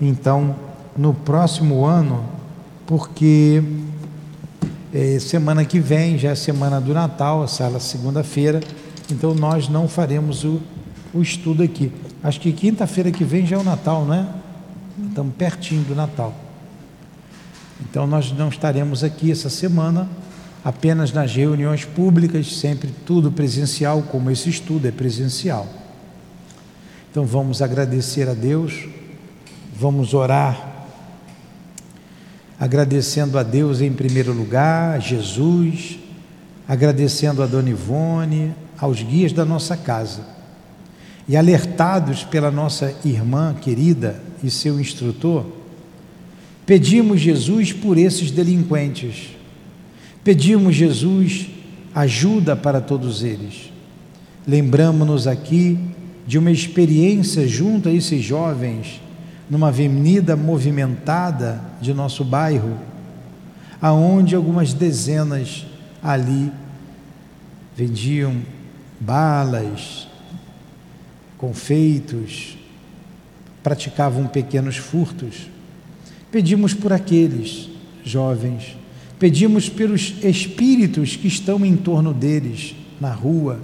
Então, no próximo ano, porque é, semana que vem já é semana do Natal, a sala segunda-feira, então nós não faremos o, o estudo aqui. Acho que quinta-feira que vem já é o Natal, não é? Estamos pertinho do Natal. Então nós não estaremos aqui essa semana, apenas nas reuniões públicas, sempre tudo presencial, como esse estudo é presencial. Então vamos agradecer a Deus, vamos orar, agradecendo a Deus em primeiro lugar, a Jesus, agradecendo a Dona Ivone, aos guias da nossa casa. E alertados pela nossa irmã querida e seu instrutor, pedimos Jesus por esses delinquentes. Pedimos Jesus ajuda para todos eles. Lembramos-nos aqui de uma experiência junto a esses jovens, numa avenida movimentada de nosso bairro, aonde algumas dezenas ali vendiam balas, confeitos, praticavam pequenos furtos. Pedimos por aqueles jovens, pedimos pelos espíritos que estão em torno deles na rua,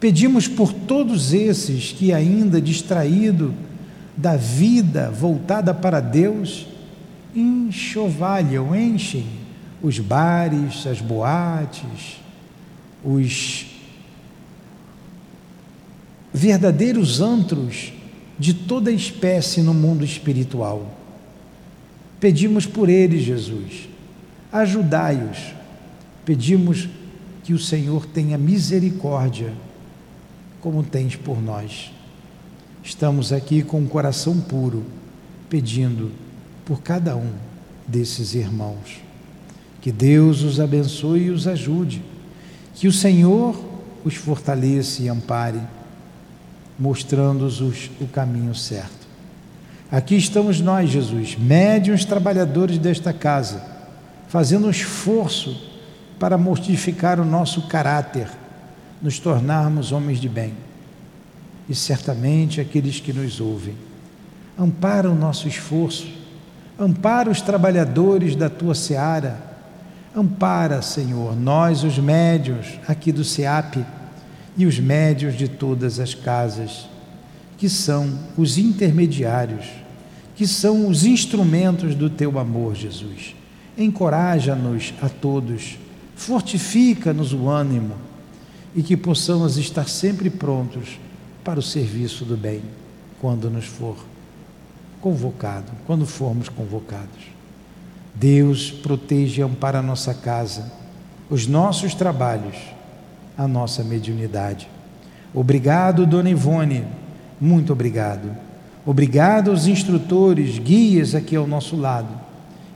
Pedimos por todos esses que, ainda distraído da vida voltada para Deus, enxovalham, enchem os bares, as boates, os verdadeiros antros de toda espécie no mundo espiritual. Pedimos por eles, Jesus, ajudai-os. Pedimos que o Senhor tenha misericórdia como tens por nós. Estamos aqui com o um coração puro, pedindo por cada um desses irmãos. Que Deus os abençoe e os ajude. Que o Senhor os fortaleça e ampare, mostrando-os o caminho certo. Aqui estamos nós, Jesus, médiuns trabalhadores desta casa, fazendo um esforço para mortificar o nosso caráter nos tornarmos homens de bem. E certamente aqueles que nos ouvem. Ampara o nosso esforço, ampara os trabalhadores da tua seara, ampara, Senhor, nós, os médios aqui do SEAP e os médios de todas as casas, que são os intermediários, que são os instrumentos do teu amor, Jesus. Encoraja-nos a todos, fortifica-nos o ânimo e que possamos estar sempre prontos para o serviço do bem quando nos for convocado, quando formos convocados. Deus proteja ampara a nossa casa, os nossos trabalhos, a nossa mediunidade. Obrigado, Dona Ivone, muito obrigado. Obrigado aos instrutores, guias aqui ao nosso lado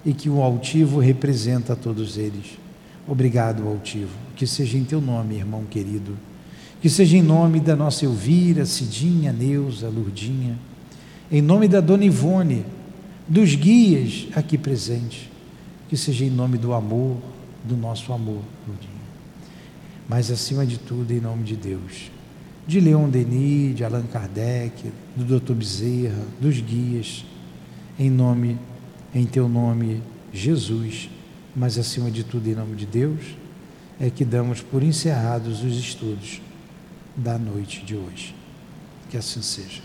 e que o altivo representa a todos eles. Obrigado, altivo. Que seja em teu nome, irmão querido. Que seja em nome da nossa Elvira, Cidinha, Neuza, Lurdinha. Em nome da Dona Ivone, dos guias aqui presentes. Que seja em nome do amor, do nosso amor, Lurdinha. Mas acima de tudo, em nome de Deus. De Leon Denis, de Allan Kardec, do Dr. Bezerra, dos guias. Em nome, em teu nome, Jesus mas acima de tudo, em nome de Deus, é que damos por encerrados os estudos da noite de hoje. Que assim seja.